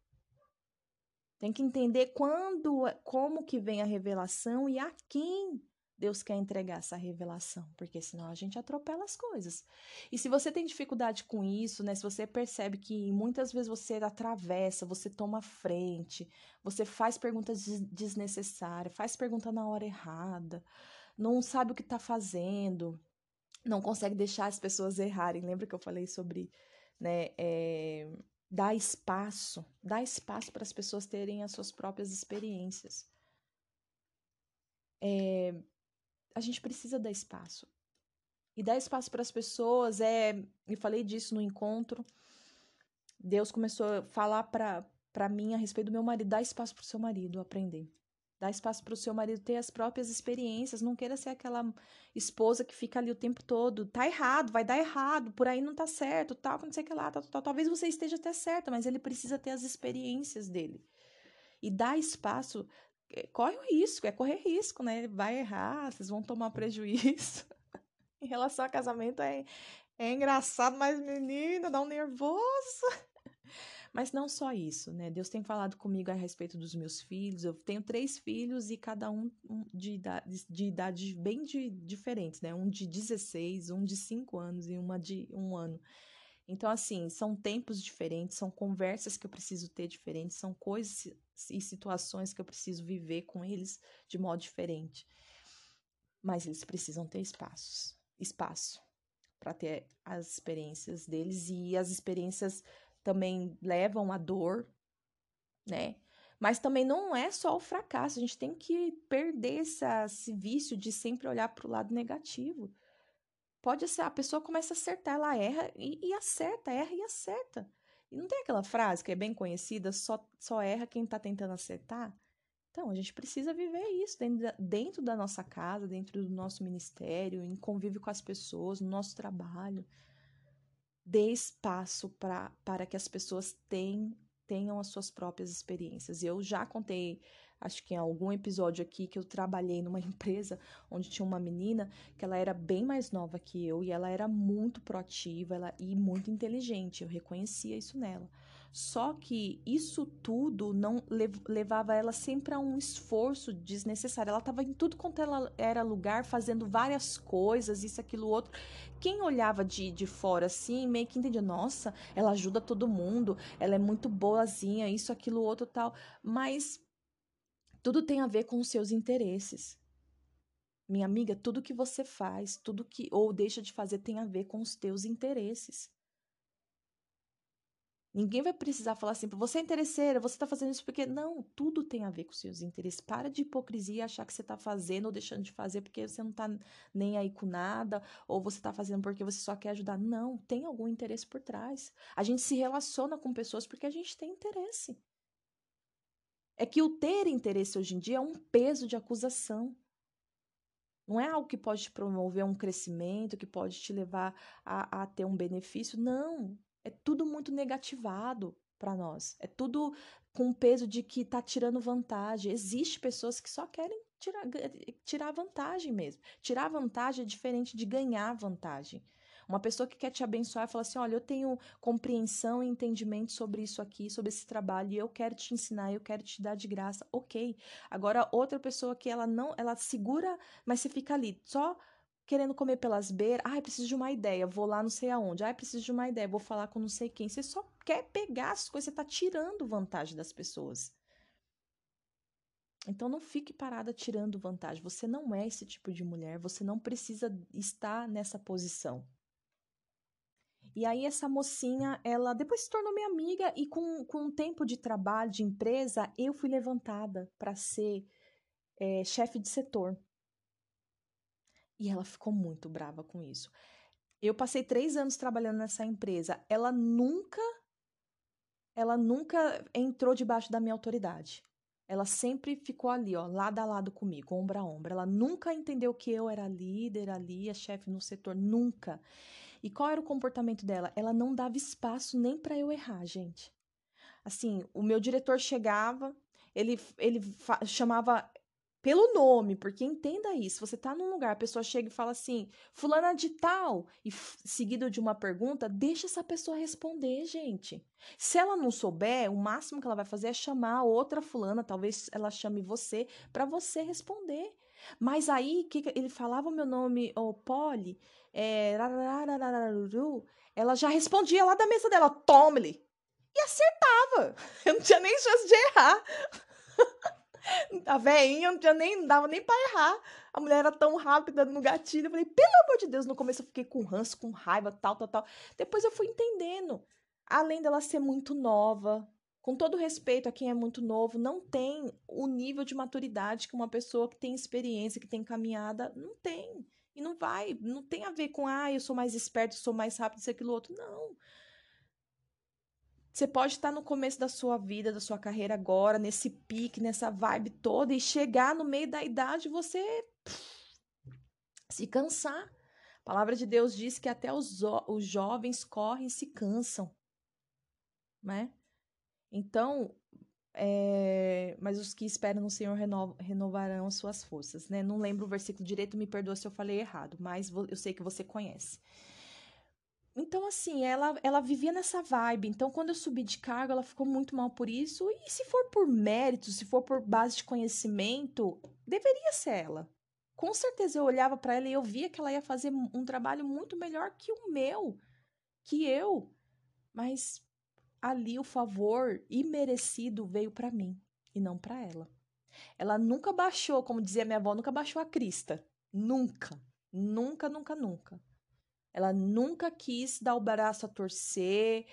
Tem que entender quando, como que vem a revelação e a quem Deus quer entregar essa revelação, porque senão a gente atropela as coisas. E se você tem dificuldade com isso, né, se você percebe que muitas vezes você atravessa, você toma frente, você faz perguntas desnecessárias, faz pergunta na hora errada, não sabe o que está fazendo, não consegue deixar as pessoas errarem. Lembra que eu falei sobre, né, é, dar espaço, dar espaço para as pessoas terem as suas próprias experiências. É, a gente precisa dar espaço. E dar espaço para as pessoas é. Eu falei disso no encontro. Deus começou a falar para mim a respeito do meu marido. Dá espaço para o seu marido aprender. Dá espaço para o seu marido ter as próprias experiências. Não queira ser aquela esposa que fica ali o tempo todo. Tá errado, vai dar errado, por aí não tá certo, tal, não sei o que lá. Tal, tal, talvez você esteja até certa, mas ele precisa ter as experiências dele. E dá espaço corre o risco, é correr risco, né? Vai errar, vocês vão tomar prejuízo. <laughs> em relação a casamento é, é engraçado, mas menina, dá um nervoso. <laughs> Mas não só isso, né? Deus tem falado comigo a respeito dos meus filhos. Eu tenho três filhos e cada um de idades de idade bem de, diferentes, né? Um de 16, um de 5 anos e uma de um ano. Então, assim, são tempos diferentes, são conversas que eu preciso ter diferentes, são coisas e situações que eu preciso viver com eles de modo diferente. Mas eles precisam ter espaços, espaço para ter as experiências deles e as experiências também levam a dor, né? Mas também não é só o fracasso, a gente tem que perder essa, esse vício de sempre olhar para o lado negativo. Pode ser, a pessoa começa a acertar, ela erra e, e acerta, erra e acerta. E não tem aquela frase que é bem conhecida, só, só erra quem está tentando acertar? Então, a gente precisa viver isso dentro da, dentro da nossa casa, dentro do nosso ministério, em convívio com as pessoas, no nosso trabalho. Dê espaço pra, para que as pessoas tenham, tenham as suas próprias experiências. Eu já contei acho que em algum episódio aqui que eu trabalhei numa <laughs> empresa onde tinha uma menina que ela era bem mais nova que eu e ela era muito proativa ela, e muito inteligente. Eu reconhecia isso nela. Só que isso tudo não levava ela sempre a um esforço desnecessário. Ela estava em tudo quanto ela era lugar, fazendo várias coisas, isso, aquilo, outro. Quem olhava de, de fora assim, meio que entendia, nossa, ela ajuda todo mundo, ela é muito boazinha, isso, aquilo, outro, tal. Mas Tudo tem a ver com os seus interesses. Minha amiga, tudo que você faz, tudo que ou deixa de fazer tem a ver com os teus interesses. Ninguém vai precisar falar assim, você é interesseira, você está fazendo isso porque. Não, tudo tem a ver com os seus interesses. Para de hipocrisia e achar que você está fazendo ou deixando de fazer porque você não está nem aí com nada, ou você está fazendo porque você só quer ajudar. Não, tem algum interesse por trás. A gente se relaciona com pessoas porque a gente tem interesse. É que o ter interesse hoje em dia é um peso de acusação. Não é algo que pode te promover um crescimento, que pode te levar a, a ter um benefício. Não. É tudo muito negativado para nós. É tudo com o peso de que tá tirando vantagem. Existem pessoas que só querem tirar, tirar vantagem mesmo. Tirar vantagem é diferente de ganhar vantagem. Uma pessoa que quer te abençoar fala assim: olha, eu tenho compreensão e entendimento sobre isso aqui, sobre esse trabalho, e eu quero te ensinar, eu quero te dar de graça. Ok. Agora, outra pessoa que ela não, ela segura, mas você fica ali, só querendo comer pelas beiras. Ai, preciso de uma ideia, vou lá não sei aonde. Ai, preciso de uma ideia, vou falar com não sei quem. Você só quer pegar as coisas, você tá tirando vantagem das pessoas. Então não fique parada tirando vantagem. Você não é esse tipo de mulher, você não precisa estar nessa posição. E aí essa mocinha, ela depois se tornou minha amiga e com, com um tempo de trabalho, de empresa, eu fui levantada para ser é, chefe de setor. E ela ficou muito brava com isso. Eu passei três anos trabalhando nessa empresa. Ela nunca, ela nunca entrou debaixo da minha autoridade. Ela sempre ficou ali, ó, lado a lado comigo, ombro a ombro. Ela nunca entendeu que eu era líder ali, a chefe no setor, nunca. E qual era o comportamento dela? Ela não dava espaço nem para eu errar, gente. Assim, o meu diretor chegava, ele, ele chamava pelo nome, porque entenda isso. Você tá num lugar, a pessoa chega e fala assim, fulana de tal, e seguido de uma pergunta, deixa essa pessoa responder, gente. Se ela não souber, o máximo que ela vai fazer é chamar outra fulana, talvez ela chame você, para você responder. Mas aí, que ele falava o meu nome, o Polly, é, ela já respondia lá da mesa dela, tome-lhe. E acertava. <laughs> Eu não tinha nem chance de errar. <laughs> A veinha não tinha nem, dava nem pra errar. A mulher era tão rápida no gatilho. Eu falei, pelo amor de Deus, no começo eu fiquei com ranço, com raiva, tal, tal, tal. Depois eu fui entendendo. Além dela ser muito nova, com todo respeito a quem é muito novo, não tem o nível de maturidade que uma pessoa que tem experiência, que tem caminhada, não tem. E não vai, não tem a ver com, ah, eu sou mais esperto, sou mais rápido, isso, aquilo, outro. Não. Você pode estar no começo da sua vida, da sua carreira agora, nesse pique, nessa vibe toda, e chegar no meio da idade você se cansar. A palavra de Deus diz que até os, os jovens correm e se cansam, né? Então, é, mas os que esperam no Senhor reno, renovarão as suas forças, né? Não lembro o versículo direito, me perdoa se eu falei errado, mas eu sei que você conhece. Então, assim, ela, ela vivia nessa vibe. Então, quando eu subi de cargo, ela ficou muito mal por isso. E se for por mérito, se for por base de conhecimento, deveria ser ela. Com certeza eu olhava para ela e eu via que ela ia fazer um trabalho muito melhor que o meu, que eu. Mas ali o favor imerecido veio para mim e não para ela. Ela nunca baixou, como dizia minha avó, nunca baixou a crista. Nunca. Nunca, nunca, nunca. Ela nunca quis dar o braço a torcer,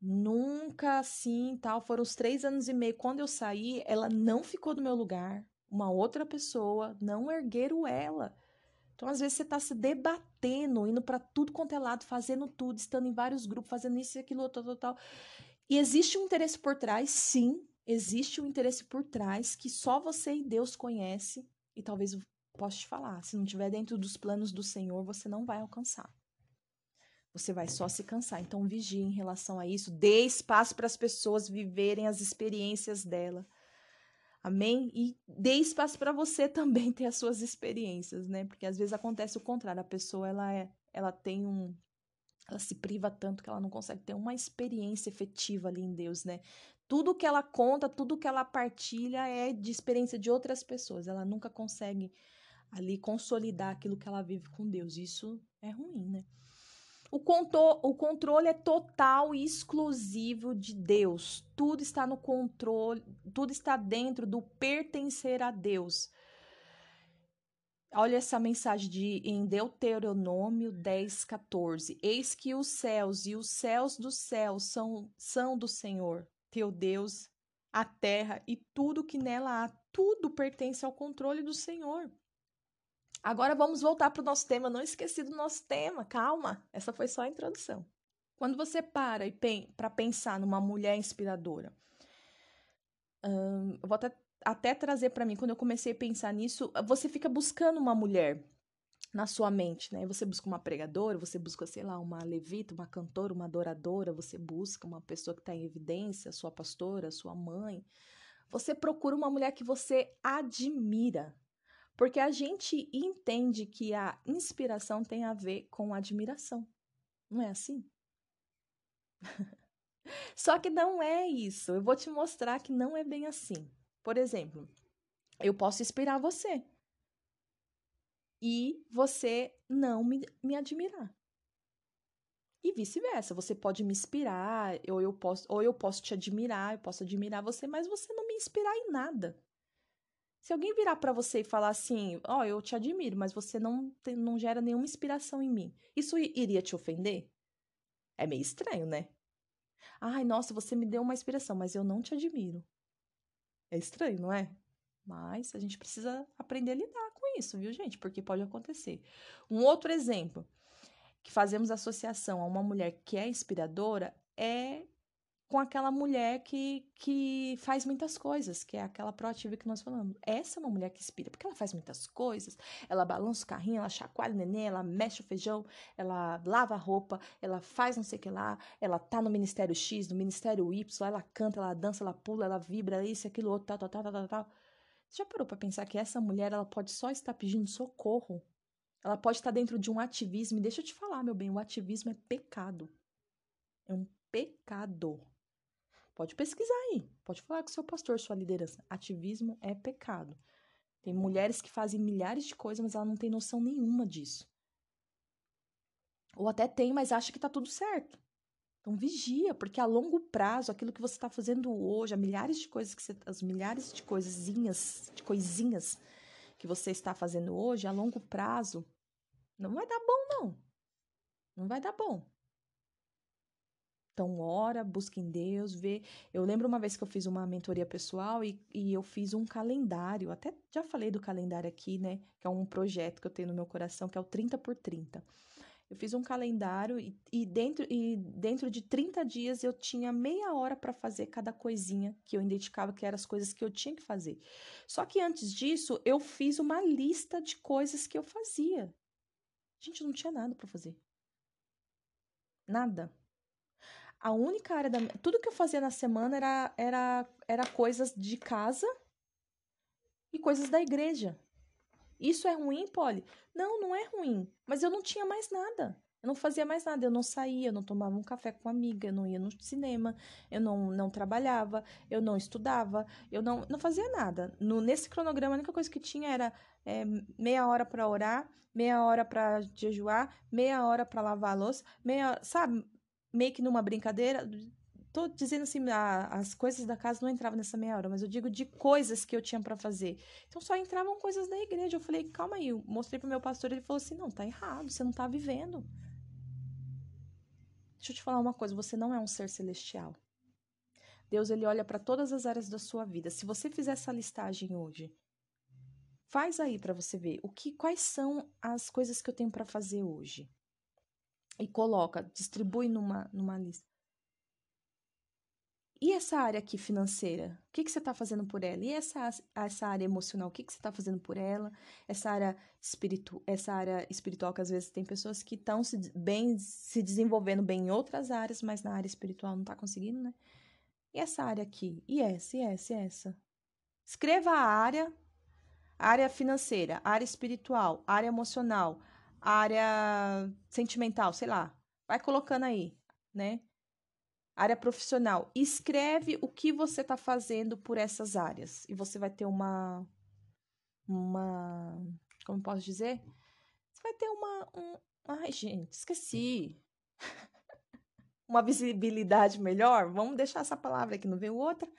nunca assim, tal. Foram os três anos e meio. Quando eu saí, ela não ficou no meu lugar. Uma outra pessoa, não ergueram ela. Então, às vezes, você está se debatendo, indo para tudo quanto é lado, fazendo tudo, estando em vários grupos, fazendo isso e aquilo, tal, tal, tal. E existe um interesse por trás, sim, existe um interesse por trás que só você e Deus conhece. E talvez eu possa te falar, se não estiver dentro dos planos do Senhor, você não vai alcançar você vai só se cansar. Então, vigie em relação a isso. Dê espaço para as pessoas viverem as experiências dela. Amém? E dê espaço para você também ter as suas experiências, né? Porque às vezes acontece o contrário. A pessoa, ela, é, ela tem um. Ela se priva tanto que ela não consegue ter uma experiência efetiva ali em Deus, né? Tudo que ela conta, tudo que ela partilha é de experiência de outras pessoas. Ela nunca consegue ali consolidar aquilo que ela vive com Deus. Isso é ruim, né? O, conto, o controle é total e exclusivo de Deus. Tudo está no controle, tudo está dentro do pertencer a Deus. Olha essa mensagem de em Deuteronômio 10, 14. Eis que os céus e os céus dos céus são, são do Senhor, teu Deus, a terra e tudo que nela há, tudo pertence ao controle do Senhor. Agora vamos voltar para o nosso tema. Não esqueci do nosso tema, calma. Essa foi só a introdução. Quando você para e para pensar numa mulher inspiradora, hum, vou até até trazer para mim, quando eu comecei a pensar nisso, você fica buscando uma mulher na sua mente, né? Você busca uma pregadora, você busca, sei lá, uma levita, uma cantora, uma adoradora, você busca uma pessoa que está em evidência, sua pastora, sua mãe. Você procura uma mulher que você admira. Porque a gente entende que a inspiração tem a ver com admiração. Não é assim? <laughs> Só que não é isso. Eu vou te mostrar que não é bem assim. Por exemplo, eu posso inspirar você e você não me, me admirar. E vice-versa, você pode me inspirar, ou eu, posso, ou eu posso te admirar, eu posso admirar você, mas você não me inspirar em nada. Se alguém virar para você e falar assim, ó, oh, eu te admiro, mas você não, não gera nenhuma inspiração em mim, isso iria te ofender? É meio estranho, né? Ai, nossa, você me deu uma inspiração, mas eu não te admiro. É estranho, não é? Mas a gente precisa aprender a lidar com isso, viu, gente? Porque pode acontecer. Um outro exemplo que fazemos associação a uma mulher que é inspiradora é com aquela mulher que, que faz muitas coisas, que é aquela proativa que nós falamos. Essa é uma mulher que inspira, porque ela faz muitas coisas, ela balança o carrinho, ela chacoalha o neném, ela mexe o feijão, ela lava a roupa, ela faz não sei o que lá, ela tá no Ministério X, no Ministério Y, ela canta, ela dança, ela pula, ela vibra, isso, aquilo, outro, tal, tal, tal, tal, tal. Você já parou para pensar que essa mulher, ela pode só estar pedindo socorro? Ela pode estar dentro de um ativismo, e deixa eu te falar, meu bem, o ativismo é pecado. É um pecado. Pode pesquisar aí, pode falar com seu pastor, sua liderança. Ativismo é pecado. Tem mulheres que fazem milhares de coisas, mas ela não tem noção nenhuma disso. Ou até tem, mas acha que tá tudo certo. Então vigia, porque a longo prazo, aquilo que você está fazendo hoje, as milhares de coisas que você, as milhares de coisinhas, de coisinhas que você está fazendo hoje, a longo prazo, não vai dar bom não. Não vai dar bom. Então, ora, busca em Deus, vê. Eu lembro uma vez que eu fiz uma mentoria pessoal e, e eu fiz um calendário. Até já falei do calendário aqui, né? Que é um projeto que eu tenho no meu coração, que é o 30 por 30. Eu fiz um calendário e, e, dentro, e dentro de 30 dias eu tinha meia hora para fazer cada coisinha que eu identificava que eram as coisas que eu tinha que fazer. Só que antes disso, eu fiz uma lista de coisas que eu fazia. Gente, não tinha nada para fazer. Nada a única área da. Tudo que eu fazia na semana era, era, era coisas de casa e coisas da igreja. Isso é ruim, Polly? Não, não é ruim. Mas eu não tinha mais nada. Eu não fazia mais nada. Eu não saía, eu não tomava um café com uma amiga, eu não ia no cinema, eu não, não trabalhava, eu não estudava, eu não, não fazia nada. No, nesse cronograma, a única coisa que tinha era é, meia hora para orar, meia hora para jejuar, meia hora para lavar a louça, meia, sabe? Meio que numa brincadeira. Tô dizendo assim, a, as coisas da casa não entravam nessa meia hora, mas eu digo de coisas que eu tinha para fazer. Então só entravam coisas da igreja. Eu falei, calma aí, eu mostrei pro meu pastor, ele falou assim: não, tá errado, você não tá vivendo. Deixa eu te falar uma coisa, você não é um ser celestial. Deus ele olha para todas as áreas da sua vida. Se você fizer essa listagem hoje, faz aí para você ver o que quais são as coisas que eu tenho para fazer hoje e coloca, distribui numa, numa lista. E essa área aqui financeira? O que, que você está fazendo por ela? E essa, essa área emocional? O que, que você está fazendo por ela? Essa área, espiritu, essa área espiritual, que às vezes tem pessoas que estão se, bem, se desenvolvendo bem em outras áreas, mas na área espiritual não está conseguindo, né? E essa área aqui? E essa, e essa, e essa? Escreva a área, área financeira, área espiritual, área emocional, área sentimental, sei lá. Vai colocando aí, né? Área profissional. Escreve o que você está fazendo por essas áreas. E você vai ter uma. Uma. Como posso dizer? Você vai ter uma. Um, ai, gente, esqueci. <laughs> uma visibilidade melhor. Vamos deixar essa palavra aqui, não veio outra.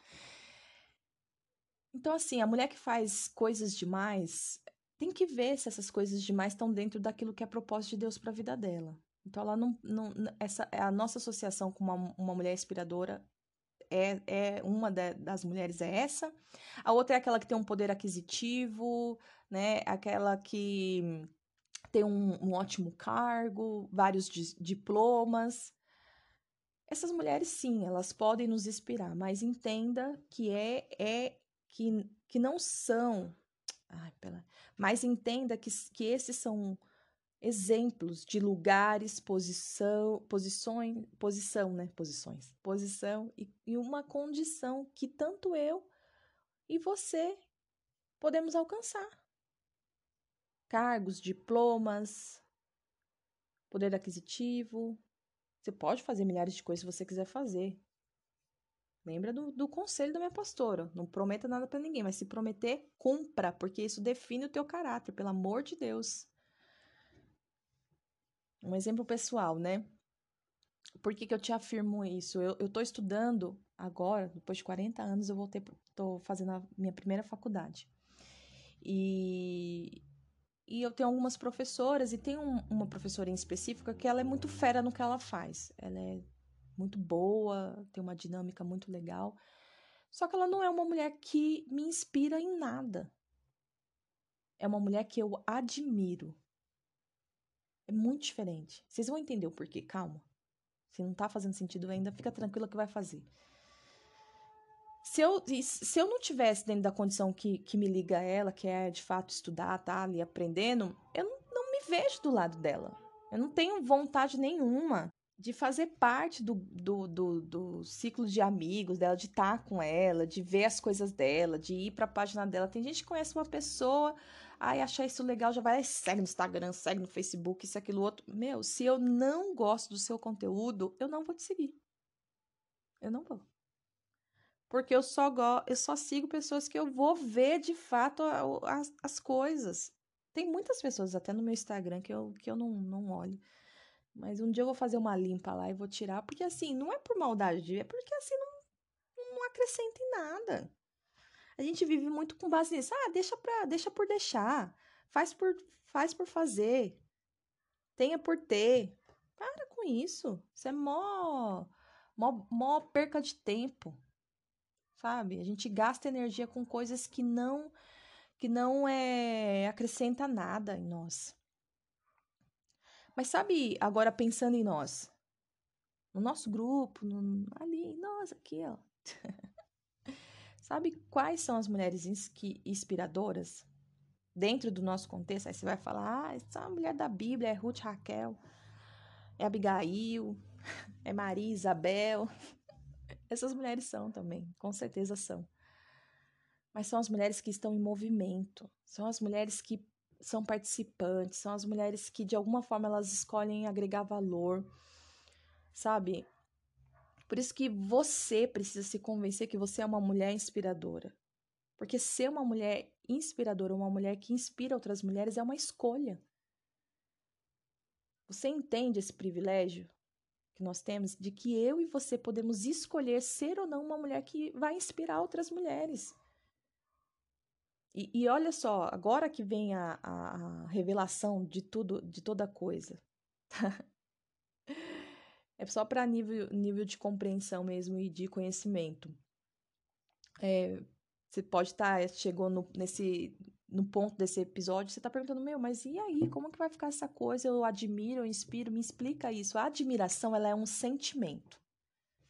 Então, assim, a mulher que faz coisas demais tem que ver se essas coisas demais estão dentro daquilo que é propósito de Deus para a vida dela. Então, ela não, não essa a nossa associação com uma, uma mulher inspiradora é, é uma das mulheres é essa. A outra é aquela que tem um poder aquisitivo, né? Aquela que tem um, um ótimo cargo, vários di diplomas. Essas mulheres, sim, elas podem nos inspirar, mas entenda que é, é que, que não são. Ai, mas entenda que, que esses são exemplos de lugares, posição, posições, posição, né? Posições, posição e, e uma condição que tanto eu e você podemos alcançar cargos, diplomas, poder aquisitivo. Você pode fazer milhares de coisas se você quiser fazer. Lembra do, do conselho da minha pastora. Não prometa nada para ninguém, mas se prometer, cumpra, porque isso define o teu caráter, pelo amor de Deus. Um exemplo pessoal, né? Por que, que eu te afirmo isso? Eu, eu tô estudando agora, depois de 40 anos, eu voltei, tô fazendo a minha primeira faculdade. E e eu tenho algumas professoras, e tem um, uma professora em específica que ela é muito fera no que ela faz. Ela é muito boa, tem uma dinâmica muito legal. Só que ela não é uma mulher que me inspira em nada. É uma mulher que eu admiro. É muito diferente. Vocês vão entender o porquê, calma. Se não tá fazendo sentido ainda, fica tranquila que vai fazer. Se eu, se eu não tivesse dentro da condição que, que me liga a ela, que é de fato estudar, tá ali aprendendo, eu não, não me vejo do lado dela. Eu não tenho vontade nenhuma de fazer parte do, do, do, do ciclo de amigos dela, de estar tá com ela, de ver as coisas dela, de ir para a página dela. Tem gente que conhece uma pessoa, ai, achar isso legal, já vai, segue no Instagram, segue no Facebook, isso, aquilo, outro. Meu, se eu não gosto do seu conteúdo, eu não vou te seguir. Eu não vou porque eu só go eu só sigo pessoas que eu vou ver de fato as, as coisas. Tem muitas pessoas até no meu Instagram que eu, que eu não, não olho. Mas um dia eu vou fazer uma limpa lá e vou tirar, porque assim, não é por maldade, é porque assim não, não acrescenta em nada. A gente vive muito com base nisso. Ah, deixa pra, deixa por deixar. Faz por faz por fazer. Tenha por ter. Para com isso. Isso é mó, mó, mó perca de tempo sabe? A gente gasta energia com coisas que não que não é acrescenta nada em nós. Mas sabe, agora pensando em nós, no nosso grupo, no, ali, em nós aqui, ó. <laughs> sabe quais são as mulheres inspiradoras dentro do nosso contexto? Aí você vai falar, ah, essa é mulher da Bíblia, é Ruth Raquel, é Abigail, <laughs> é Maria Isabel. <laughs> Essas mulheres são também, com certeza são. Mas são as mulheres que estão em movimento, são as mulheres que são participantes, são as mulheres que de alguma forma elas escolhem agregar valor, sabe? Por isso que você precisa se convencer que você é uma mulher inspiradora. Porque ser uma mulher inspiradora, uma mulher que inspira outras mulheres é uma escolha. Você entende esse privilégio? que nós temos de que eu e você podemos escolher ser ou não uma mulher que vai inspirar outras mulheres. E, e olha só, agora que vem a, a, revelação de tudo, de toda coisa. <laughs> é só para nível, nível de compreensão mesmo e de conhecimento. É, você pode estar, tá, chegou no, nesse, no ponto desse episódio, você está perguntando, meu, mas e aí, como que vai ficar essa coisa? Eu admiro, eu inspiro, me explica isso. A admiração, ela é um sentimento.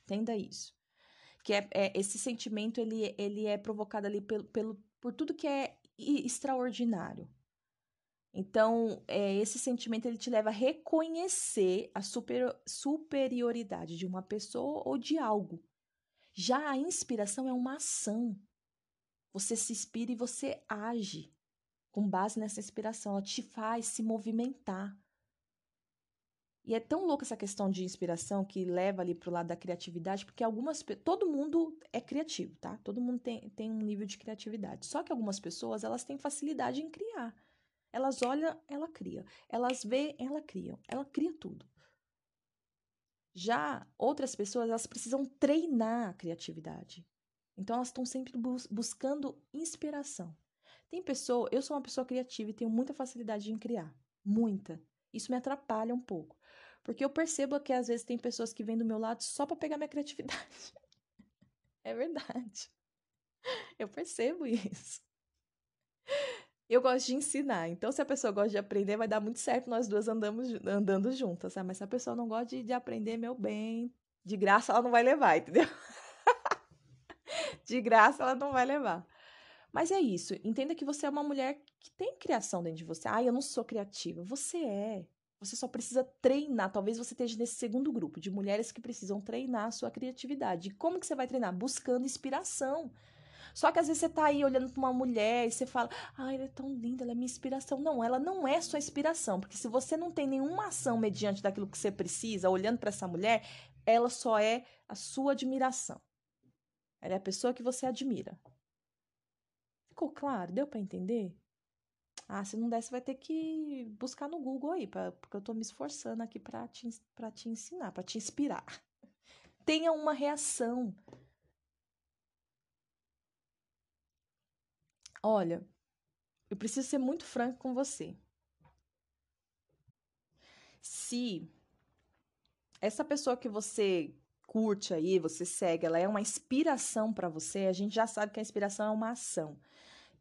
Entenda isso. Que é, é esse sentimento, ele, ele é provocado ali pelo, pelo, por tudo que é extraordinário. Então, é, esse sentimento, ele te leva a reconhecer a super, superioridade de uma pessoa ou de algo. Já a inspiração é uma ação. Você se inspira e você age com base nessa inspiração. Ela te faz se movimentar. E é tão louca essa questão de inspiração que leva ali para o lado da criatividade, porque algumas todo mundo é criativo, tá? Todo mundo tem, tem um nível de criatividade. Só que algumas pessoas elas têm facilidade em criar. Elas olham, ela cria. Elas vê, ela cria. Ela cria tudo. Já outras pessoas, elas precisam treinar a criatividade. Então, elas estão sempre bus buscando inspiração. Tem pessoa, eu sou uma pessoa criativa e tenho muita facilidade em criar. Muita. Isso me atrapalha um pouco. Porque eu percebo que às vezes tem pessoas que vêm do meu lado só para pegar minha criatividade. <laughs> é verdade. Eu percebo isso. Eu gosto de ensinar. Então, se a pessoa gosta de aprender, vai dar muito certo nós duas andamos, andando juntas. Sabe? Mas se a pessoa não gosta de, de aprender, meu bem, de graça ela não vai levar, entendeu? <laughs> de graça ela não vai levar. Mas é isso. Entenda que você é uma mulher que tem criação dentro de você. Ah, eu não sou criativa. Você é. Você só precisa treinar. Talvez você esteja nesse segundo grupo de mulheres que precisam treinar a sua criatividade. E como que você vai treinar? Buscando inspiração. Só que às vezes você tá aí olhando para uma mulher e você fala: "Ai, ela é tão linda, ela é minha inspiração". Não, ela não é sua inspiração, porque se você não tem nenhuma ação mediante daquilo que você precisa, olhando para essa mulher, ela só é a sua admiração. Ela é a pessoa que você admira. Ficou claro? Deu para entender? Ah, se não der, você vai ter que buscar no Google aí, pra, porque eu tô me esforçando aqui para te, pra te ensinar, para te inspirar. <laughs> Tenha uma reação. Olha, eu preciso ser muito franco com você. Se essa pessoa que você curte aí, você segue, ela é uma inspiração para você, a gente já sabe que a inspiração é uma ação.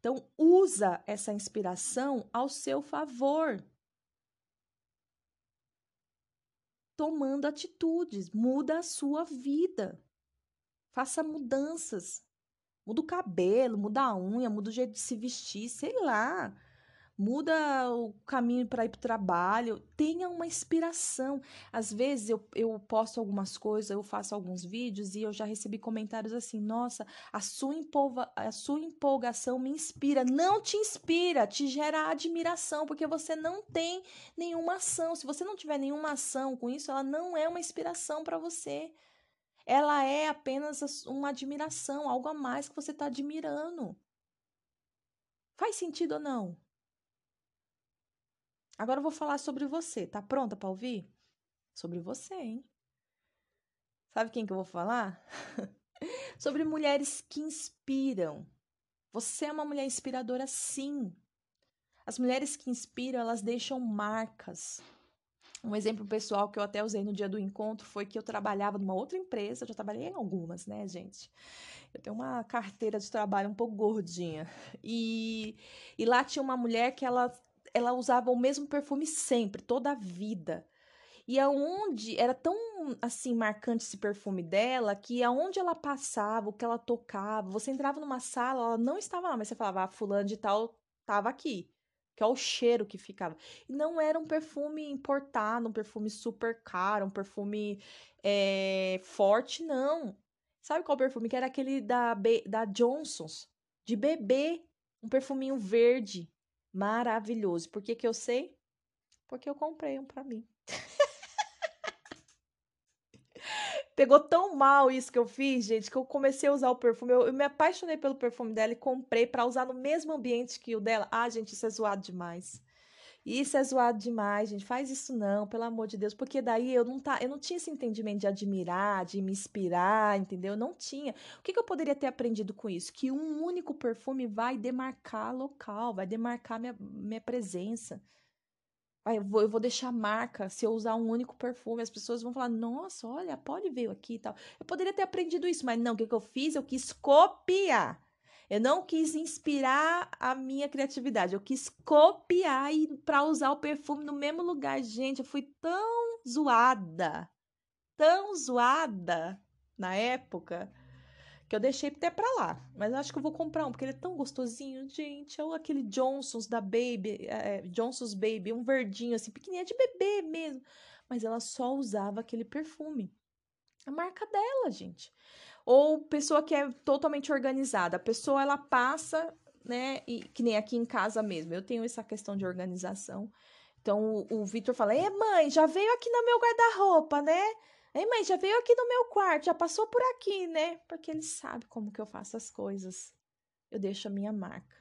Então, usa essa inspiração ao seu favor. Tomando atitudes, muda a sua vida. Faça mudanças. Muda o cabelo, muda a unha, muda o jeito de se vestir, sei lá. Muda o caminho para ir para o trabalho. Tenha uma inspiração. Às vezes eu, eu posto algumas coisas, eu faço alguns vídeos e eu já recebi comentários assim: nossa, a sua, empolva, a sua empolgação me inspira. Não te inspira, te gera admiração, porque você não tem nenhuma ação. Se você não tiver nenhuma ação com isso, ela não é uma inspiração para você ela é apenas uma admiração, algo a mais que você está admirando. Faz sentido ou não? Agora eu vou falar sobre você. Tá pronta para ouvir? Sobre você, hein? Sabe quem que eu vou falar? <laughs> sobre mulheres que inspiram. Você é uma mulher inspiradora, sim. As mulheres que inspiram, elas deixam marcas. Um exemplo pessoal que eu até usei no dia do encontro foi que eu trabalhava numa outra empresa, eu já trabalhei em algumas, né, gente? Eu tenho uma carteira de trabalho um pouco gordinha. E, e lá tinha uma mulher que ela, ela usava o mesmo perfume sempre, toda a vida. E aonde era tão assim marcante esse perfume dela que aonde ela passava, o que ela tocava, você entrava numa sala, ela não estava lá, mas você falava, ah, fulano de tal estava aqui que é o cheiro que ficava. E não era um perfume importado, um perfume super caro, um perfume é, forte, não. Sabe qual perfume? Que era aquele da, da Johnson's, de bebê. Um perfuminho verde, maravilhoso. Por que que eu sei? Porque eu comprei um pra mim. <laughs> Pegou tão mal isso que eu fiz, gente, que eu comecei a usar o perfume. Eu, eu me apaixonei pelo perfume dela e comprei para usar no mesmo ambiente que o dela. Ah, gente, isso é zoado demais. Isso é zoado demais, gente. Faz isso não, pelo amor de Deus. Porque daí eu não, tá, eu não tinha esse entendimento de admirar, de me inspirar, entendeu? Não tinha. O que, que eu poderia ter aprendido com isso? Que um único perfume vai demarcar local, vai demarcar minha, minha presença. Aí eu vou, eu vou deixar marca se eu usar um único perfume. As pessoas vão falar: nossa, olha, pode veio aqui e tal. Eu poderia ter aprendido isso, mas não, o que, que eu fiz? Eu quis copiar. Eu não quis inspirar a minha criatividade, eu quis copiar para usar o perfume no mesmo lugar. Gente, eu fui tão zoada, tão zoada na época que eu deixei até pra lá. Mas acho que eu vou comprar um, porque ele é tão gostosinho, gente. É aquele Johnson's da Baby, é, Johnson's Baby, um verdinho assim, pequenininho, de bebê mesmo. Mas ela só usava aquele perfume. A marca dela, gente. Ou pessoa que é totalmente organizada. A pessoa, ela passa, né, e, que nem aqui em casa mesmo. Eu tenho essa questão de organização. Então, o, o Vitor fala, é mãe, já veio aqui no meu guarda-roupa, né? Ei, mãe, já veio aqui no meu quarto, já passou por aqui, né? Porque ele sabe como que eu faço as coisas. Eu deixo a minha marca.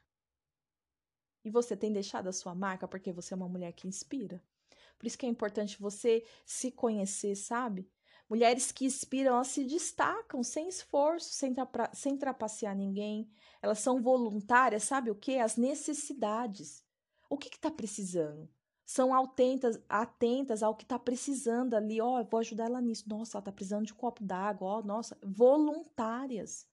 E você tem deixado a sua marca porque você é uma mulher que inspira. Por isso que é importante você se conhecer, sabe? Mulheres que inspiram, elas se destacam sem esforço, sem, tra sem trapacear ninguém. Elas são voluntárias, sabe o que? As necessidades. O que está precisando? São atentas, atentas ao que está precisando ali. Ó, oh, vou ajudar ela nisso. Nossa, ela está precisando de um copo d'água. Ó, oh, nossa, voluntárias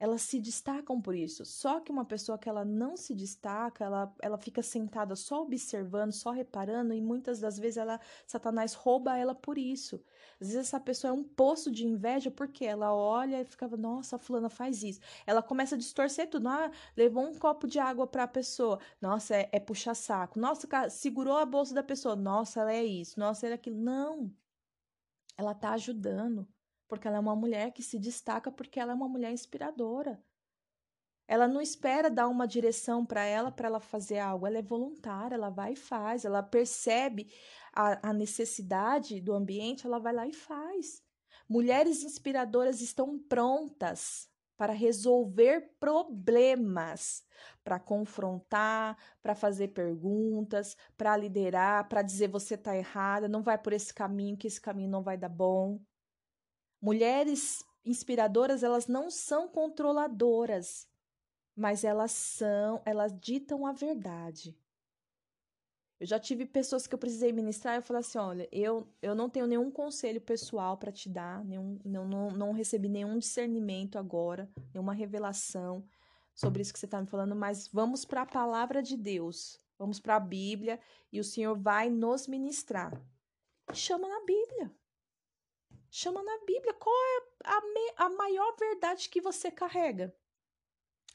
elas se destacam por isso. Só que uma pessoa que ela não se destaca, ela, ela fica sentada só observando, só reparando, e muitas das vezes ela, Satanás rouba ela por isso. Às vezes essa pessoa é um poço de inveja porque ela olha e ficava, nossa, fulana faz isso. Ela começa a distorcer tudo. Ah, levou um copo de água para a pessoa. Nossa, é, é puxar saco. Nossa, segurou a bolsa da pessoa. Nossa, ela é isso. Nossa, ela é aquilo. Não. Ela tá ajudando porque ela é uma mulher que se destaca porque ela é uma mulher inspiradora. Ela não espera dar uma direção para ela para ela fazer algo, ela é voluntária, ela vai e faz, ela percebe a, a necessidade do ambiente, ela vai lá e faz. Mulheres inspiradoras estão prontas para resolver problemas, para confrontar, para fazer perguntas, para liderar, para dizer você está errada, não vai por esse caminho, que esse caminho não vai dar bom. Mulheres inspiradoras, elas não são controladoras, mas elas são, elas ditam a verdade. Eu já tive pessoas que eu precisei ministrar, eu falei assim, olha, eu, eu não tenho nenhum conselho pessoal para te dar, nenhum, não, não, não recebi nenhum discernimento agora, nenhuma revelação sobre isso que você está me falando, mas vamos para a palavra de Deus, vamos para a Bíblia e o Senhor vai nos ministrar. Chama na Bíblia. Chama na Bíblia. Qual é a, me, a maior verdade que você carrega?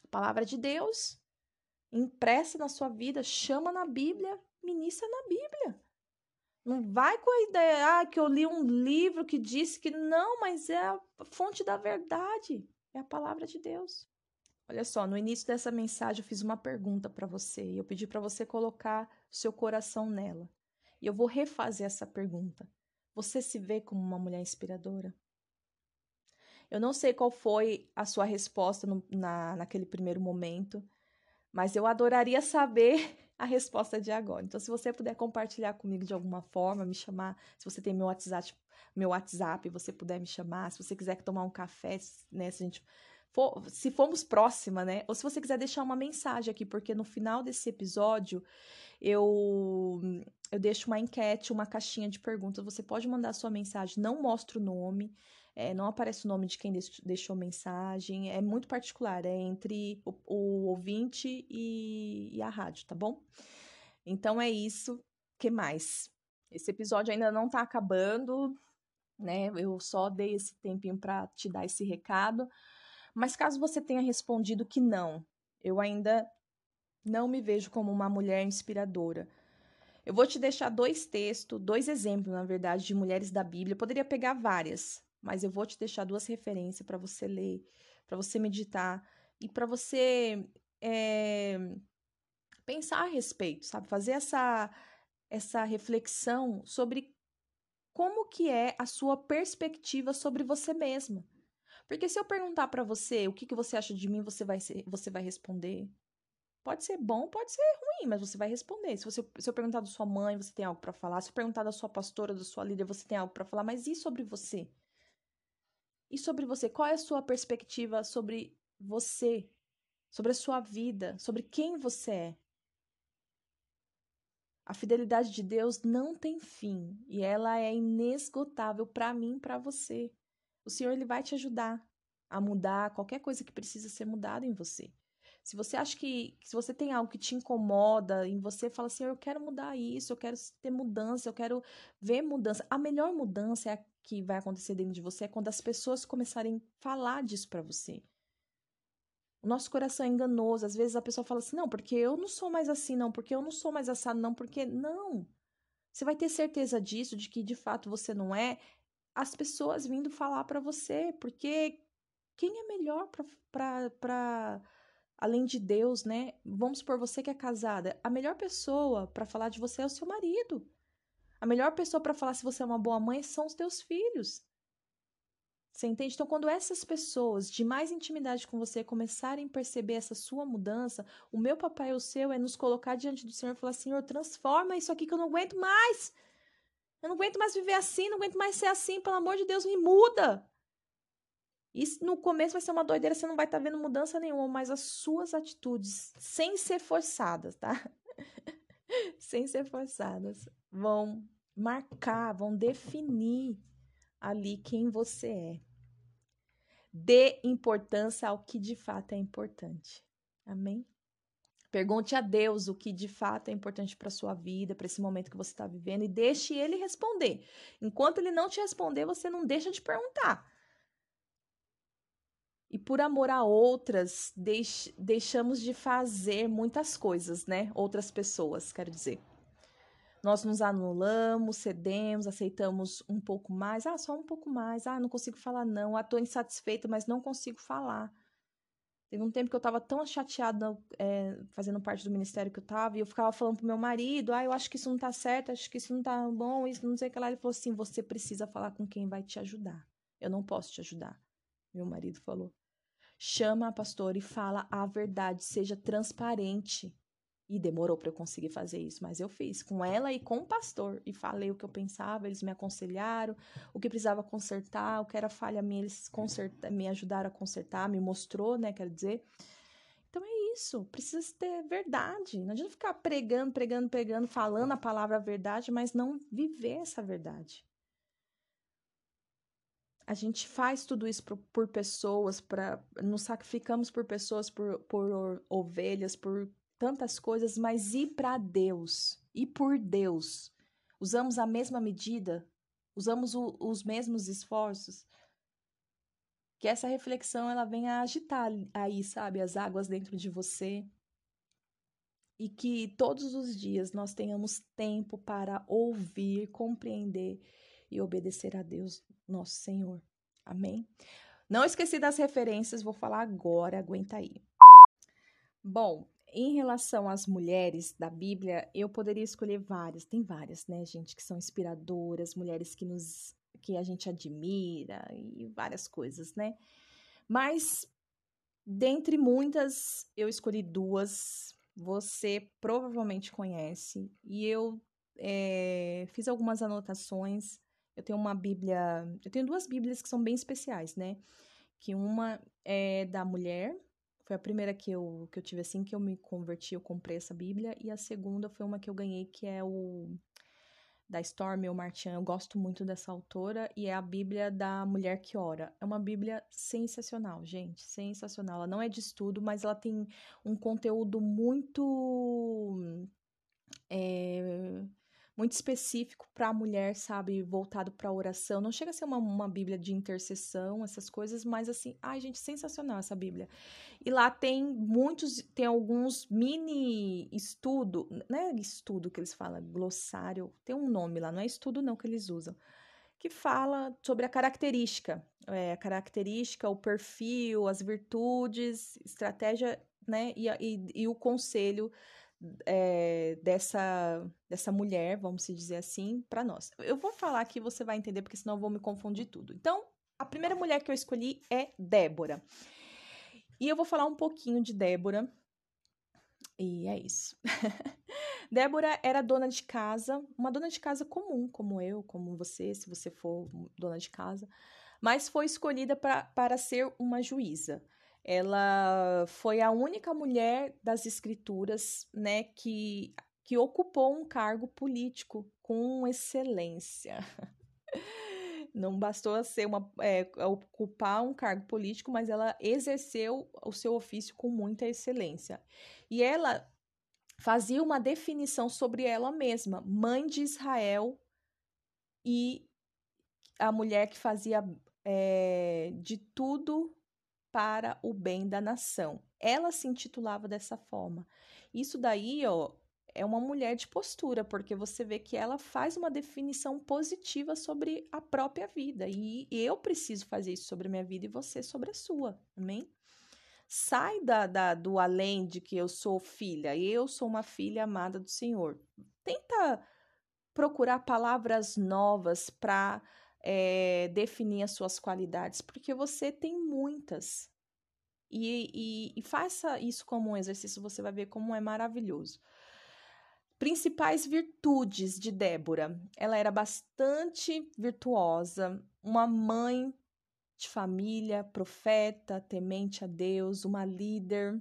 A palavra de Deus, impressa na sua vida, chama na Bíblia, ministra na Bíblia. Não vai com a ideia ah, que eu li um livro que disse que não, mas é a fonte da verdade, é a palavra de Deus. Olha só, no início dessa mensagem eu fiz uma pergunta para você e eu pedi para você colocar seu coração nela. E eu vou refazer essa pergunta. Você se vê como uma mulher inspiradora? Eu não sei qual foi a sua resposta no, na, naquele primeiro momento, mas eu adoraria saber <laughs> a resposta de agora. Então, se você puder compartilhar comigo de alguma forma, me chamar, se você tem meu WhatsApp, meu WhatsApp, você puder me chamar, se você quiser tomar um café, né, se a gente for, se formos próxima, né, ou se você quiser deixar uma mensagem aqui, porque no final desse episódio eu eu deixo uma enquete, uma caixinha de perguntas. Você pode mandar sua mensagem, não mostra o nome, é, não aparece o nome de quem deixou mensagem. É muito particular, é entre o, o ouvinte e, e, a rádio, tá bom? Então é isso. que mais? Esse episódio ainda não tá acabando, né? Eu só dei esse tempinho para te dar esse recado. Mas caso você tenha respondido que não, eu ainda não me vejo como uma mulher inspiradora. Eu vou te deixar dois textos, dois exemplos, na verdade, de mulheres da Bíblia. Eu poderia pegar várias, mas eu vou te deixar duas referências para você ler, para você meditar e para você é, pensar a respeito, sabe? Fazer essa, essa reflexão sobre como que é a sua perspectiva sobre você mesma. Porque se eu perguntar para você o que, que você acha de mim, você vai, ser, você vai responder. Pode ser bom, pode ser ruim, mas você vai responder. Se, você, se eu perguntar da sua mãe, você tem algo para falar. Se eu perguntar da sua pastora, da sua líder, você tem algo para falar. Mas e sobre você? E sobre você? Qual é a sua perspectiva sobre você? Sobre a sua vida? Sobre quem você é? A fidelidade de Deus não tem fim e ela é inesgotável para mim para você. O Senhor ele vai te ajudar a mudar qualquer coisa que precisa ser mudada em você. Se você acha que, se você tem algo que te incomoda em você, fala assim: eu quero mudar isso, eu quero ter mudança, eu quero ver mudança. A melhor mudança é a que vai acontecer dentro de você é quando as pessoas começarem a falar disso para você. O nosso coração é enganoso. Às vezes a pessoa fala assim: não, porque eu não sou mais assim, não, porque eu não sou mais assado, não, porque. Não. Você vai ter certeza disso, de que de fato você não é, as pessoas vindo falar para você, porque quem é melhor para além de Deus, né? Vamos por você que é casada, a melhor pessoa para falar de você é o seu marido. A melhor pessoa para falar se você é uma boa mãe são os teus filhos. Você entende? Então, quando essas pessoas de mais intimidade com você começarem a perceber essa sua mudança, o meu papai e o seu é nos colocar diante do Senhor e falar: Senhor, transforma isso aqui que eu não aguento mais. Eu não aguento mais viver assim, não aguento mais ser assim, pelo amor de Deus, me muda. Isso no começo vai ser uma doideira, você não vai estar tá vendo mudança nenhuma, mas as suas atitudes, sem ser forçadas, tá? <laughs> sem ser forçadas, vão marcar, vão definir ali quem você é. Dê importância ao que de fato é importante. Amém? Pergunte a Deus o que de fato é importante para sua vida, para esse momento que você está vivendo e deixe ele responder. Enquanto ele não te responder, você não deixa de perguntar. E por amor a outras, deix deixamos de fazer muitas coisas, né? Outras pessoas, quero dizer. Nós nos anulamos, cedemos, aceitamos um pouco mais. Ah, só um pouco mais. Ah, não consigo falar não. Ah, tô insatisfeita, mas não consigo falar. Teve um tempo que eu tava tão chateada é, fazendo parte do ministério que eu tava, e eu ficava falando pro meu marido, ah, eu acho que isso não tá certo, acho que isso não tá bom, isso não sei o que lá. Ele falou assim, você precisa falar com quem vai te ajudar. Eu não posso te ajudar. Meu marido falou. Chama a pastora e fala a verdade, seja transparente. E demorou para eu conseguir fazer isso, mas eu fiz com ela e com o pastor. E falei o que eu pensava, eles me aconselharam, o que precisava consertar, o que era falha minha, eles conserta, me ajudaram a consertar, me mostrou, né? Quero dizer. Então é isso, precisa ter verdade. Não adianta ficar pregando, pregando, pregando, falando a palavra verdade, mas não viver essa verdade. A gente faz tudo isso por, por pessoas, para nos sacrificamos por pessoas, por, por ovelhas, por tantas coisas, mas e para Deus? E por Deus? Usamos a mesma medida? Usamos o, os mesmos esforços? Que essa reflexão ela venha agitar aí, sabe, as águas dentro de você. E que todos os dias nós tenhamos tempo para ouvir, compreender e obedecer a Deus, nosso Senhor. Amém? Não esqueci das referências, vou falar agora, aguenta aí. Bom, em relação às mulheres da Bíblia, eu poderia escolher várias, tem várias, né, gente, que são inspiradoras, mulheres que nos que a gente admira e várias coisas, né? Mas dentre muitas, eu escolhi duas. Você provavelmente conhece e eu é, fiz algumas anotações. Eu tenho uma Bíblia, eu tenho duas Bíblias que são bem especiais, né? Que uma é da mulher foi a primeira que eu, que eu tive assim, que eu me converti, eu comprei essa Bíblia. E a segunda foi uma que eu ganhei, que é o da Stormy Martin. Eu gosto muito dessa autora e é a Bíblia da Mulher que Ora. É uma Bíblia sensacional, gente, sensacional. Ela não é de estudo, mas ela tem um conteúdo muito é, muito específico para a mulher, sabe, voltado para a oração. Não chega a ser uma, uma Bíblia de intercessão, essas coisas, mas assim, ai, gente, sensacional essa Bíblia. E lá tem muitos, tem alguns mini estudo, né? Estudo que eles falam, glossário, tem um nome lá, não é estudo não que eles usam, que fala sobre a característica, é, a característica, o perfil, as virtudes, estratégia, né? E, e, e o conselho é, dessa, dessa mulher, vamos dizer assim, para nós. Eu vou falar aqui, você vai entender, porque senão eu vou me confundir tudo. Então, a primeira mulher que eu escolhi é Débora. E eu vou falar um pouquinho de Débora. E é isso. <laughs> Débora era dona de casa, uma dona de casa comum, como eu, como você, se você for dona de casa, mas foi escolhida pra, para ser uma juíza. Ela foi a única mulher das escrituras, né, que, que ocupou um cargo político com excelência. <laughs> Não bastou ser uma, é, ocupar um cargo político, mas ela exerceu o seu ofício com muita excelência. E ela fazia uma definição sobre ela mesma, mãe de Israel e a mulher que fazia é, de tudo para o bem da nação. Ela se intitulava dessa forma. Isso daí, ó, é uma mulher de postura, porque você vê que ela faz uma definição positiva sobre a própria vida. E eu preciso fazer isso sobre a minha vida e você sobre a sua. Amém? Sai da, da, do além de que eu sou filha, eu sou uma filha amada do Senhor. Tenta procurar palavras novas para é, definir as suas qualidades, porque você tem muitas. E, e, e, faça isso como um exercício, você vai ver como é maravilhoso. Principais virtudes de Débora. Ela era bastante virtuosa, uma mãe de família, profeta, temente a Deus, uma líder.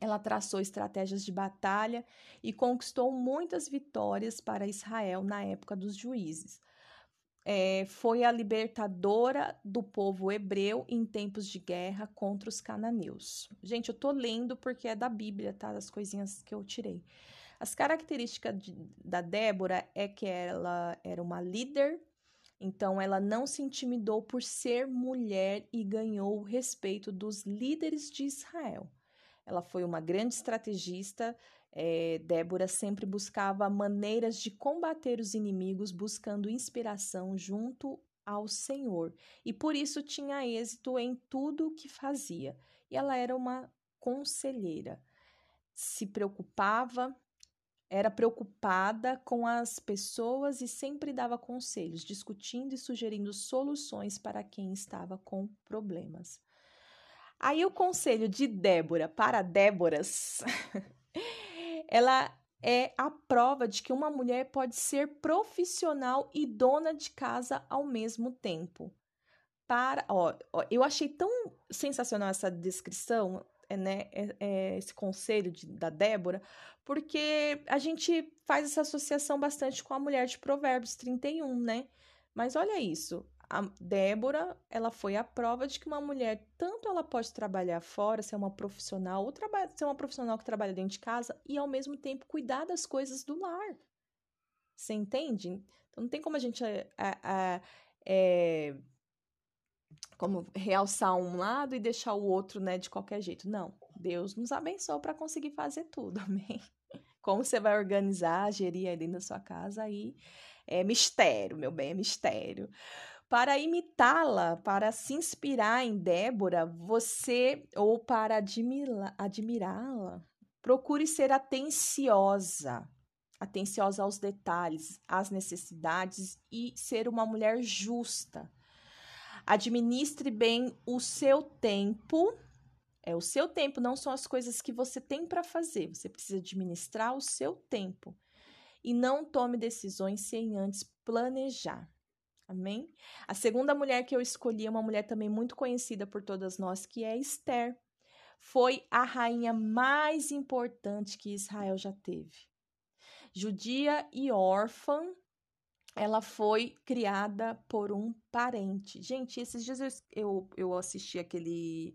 Ela traçou estratégias de batalha e conquistou muitas vitórias para Israel na época dos juízes. É, foi a libertadora do povo hebreu em tempos de guerra contra os cananeus. Gente, eu tô lendo porque é da Bíblia, tá? As coisinhas que eu tirei. As características de, da Débora é que ela era uma líder então, ela não se intimidou por ser mulher e ganhou o respeito dos líderes de Israel. Ela foi uma grande estrategista. É, Débora sempre buscava maneiras de combater os inimigos, buscando inspiração junto ao Senhor. E por isso tinha êxito em tudo o que fazia. E ela era uma conselheira. Se preocupava era preocupada com as pessoas e sempre dava conselhos, discutindo e sugerindo soluções para quem estava com problemas. Aí o conselho de Débora para Déboras, <laughs> ela é a prova de que uma mulher pode ser profissional e dona de casa ao mesmo tempo. Para, ó, ó eu achei tão sensacional essa descrição é, né, é, é, esse conselho de, da Débora, porque a gente faz essa associação bastante com a mulher de Provérbios 31, né? Mas olha isso, a Débora, ela foi a prova de que uma mulher, tanto ela pode trabalhar fora, ser uma profissional, ou ser uma profissional que trabalha dentro de casa e ao mesmo tempo cuidar das coisas do lar. Você entende? Então não tem como a gente é, é, como realçar um lado e deixar o outro, né, de qualquer jeito. Não. Deus nos abençoou para conseguir fazer tudo, <laughs> amém? Como você vai organizar, gerir aí dentro da sua casa aí é mistério, meu bem, é mistério. Para imitá-la, para se inspirar em Débora, você ou para admirá-la, procure ser atenciosa, atenciosa aos detalhes, às necessidades e ser uma mulher justa Administre bem o seu tempo. É o seu tempo, não são as coisas que você tem para fazer. Você precisa administrar o seu tempo. E não tome decisões sem antes planejar. Amém? A segunda mulher que eu escolhi é uma mulher também muito conhecida por todas nós, que é Esther. Foi a rainha mais importante que Israel já teve. Judia e órfã, ela foi criada por um parente. Gente, esses dias eu, eu assisti aquele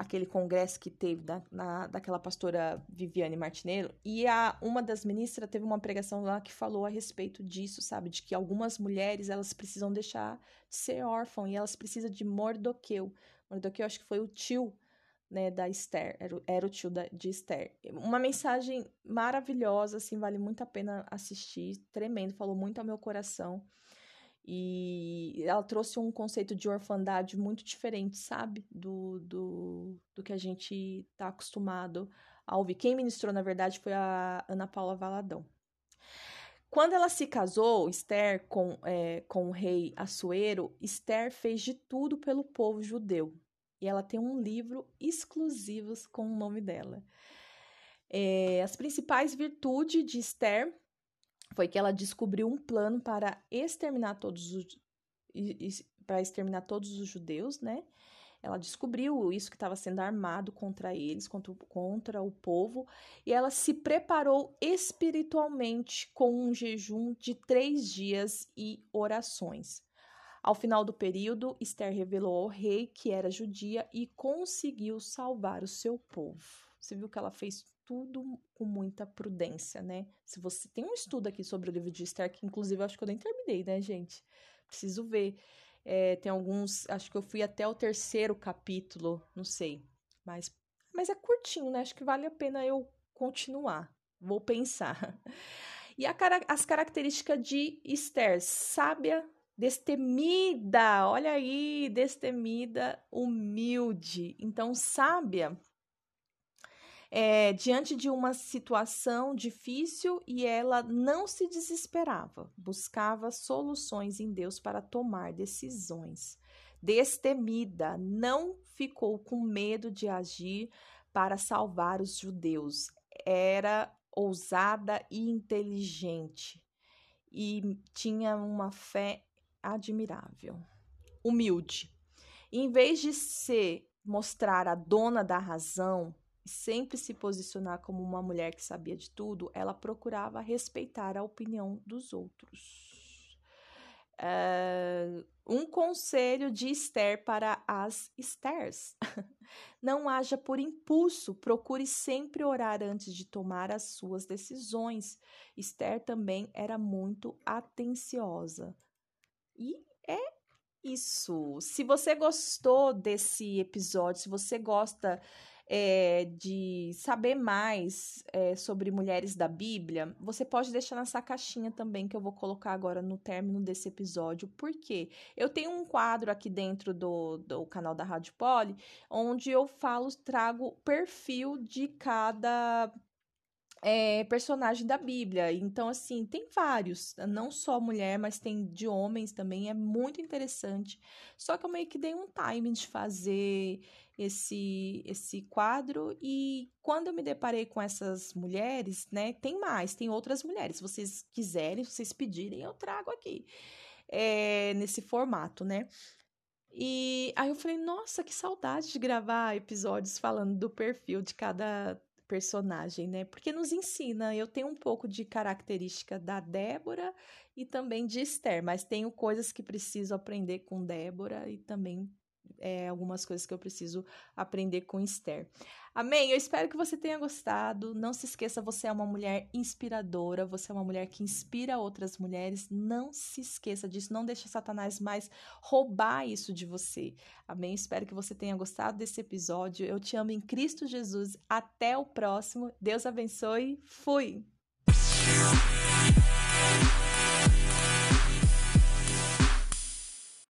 aquele congresso que teve da, na, daquela pastora Viviane Martinello, e a, uma das ministras teve uma pregação lá que falou a respeito disso, sabe? De que algumas mulheres, elas precisam deixar de ser órfãs, e elas precisam de Mordoqueu. Mordoqueu, acho que foi o tio né, da Esther, era, era o tio da, de Esther. Uma mensagem maravilhosa, assim, vale muito a pena assistir, tremendo, falou muito ao meu coração. E ela trouxe um conceito de orfandade muito diferente, sabe? Do, do, do que a gente está acostumado a ouvir. Quem ministrou, na verdade, foi a Ana Paula Valadão. Quando ela se casou, Esther, com, é, com o rei Assuero, Esther fez de tudo pelo povo judeu. E ela tem um livro exclusivo com o nome dela. É, as principais virtudes de Esther foi que ela descobriu um plano para exterminar todos os para exterminar todos os judeus, né? Ela descobriu isso que estava sendo armado contra eles, contra, contra o povo, e ela se preparou espiritualmente com um jejum de três dias e orações. Ao final do período, Esther revelou ao rei que era judia e conseguiu salvar o seu povo. Você viu que ela fez tudo com muita prudência, né? Se você tem um estudo aqui sobre o livro de Esther, que inclusive eu acho que eu nem terminei, né, gente? Preciso ver. É, tem alguns, acho que eu fui até o terceiro capítulo, não sei. Mas, mas é curtinho, né? Acho que vale a pena eu continuar. Vou pensar. <laughs> E a, as características de Esther, sábia, destemida, olha aí, destemida, humilde. Então, sábia, é, diante de uma situação difícil e ela não se desesperava, buscava soluções em Deus para tomar decisões. Destemida, não ficou com medo de agir para salvar os judeus. Era ousada e inteligente e tinha uma fé admirável, humilde. Em vez de se mostrar a dona da razão sempre se posicionar como uma mulher que sabia de tudo, ela procurava respeitar a opinião dos outros. Uh, um conselho de Esther para as Esthers. <laughs> Não haja por impulso, procure sempre orar antes de tomar as suas decisões. Esther também era muito atenciosa. E é isso. Se você gostou desse episódio, se você gosta é, de saber mais é, sobre mulheres da Bíblia, você pode deixar nessa caixinha também que eu vou colocar agora no término desse episódio. Por quê? Eu tenho um quadro aqui dentro do, do canal da Rádio Poli, onde eu falo, trago perfil de cada é, personagem da Bíblia. Então, assim, tem vários, não só mulher, mas tem de homens também, é muito interessante. Só que eu meio que dei um time de fazer esse esse quadro e quando eu me deparei com essas mulheres, né, tem mais, tem outras mulheres. Se vocês quiserem, se vocês pedirem, eu trago aqui. É, nesse formato, né? E aí eu falei, nossa, que saudade de gravar episódios falando do perfil de cada personagem, né? Porque nos ensina. Eu tenho um pouco de característica da Débora e também de Esther, mas tenho coisas que preciso aprender com Débora e também é, algumas coisas que eu preciso aprender com Esther. Amém? Eu espero que você tenha gostado. Não se esqueça, você é uma mulher inspiradora, você é uma mulher que inspira outras mulheres. Não se esqueça disso, não deixe Satanás mais roubar isso de você. Amém? Espero que você tenha gostado desse episódio. Eu te amo em Cristo Jesus. Até o próximo. Deus abençoe. Fui!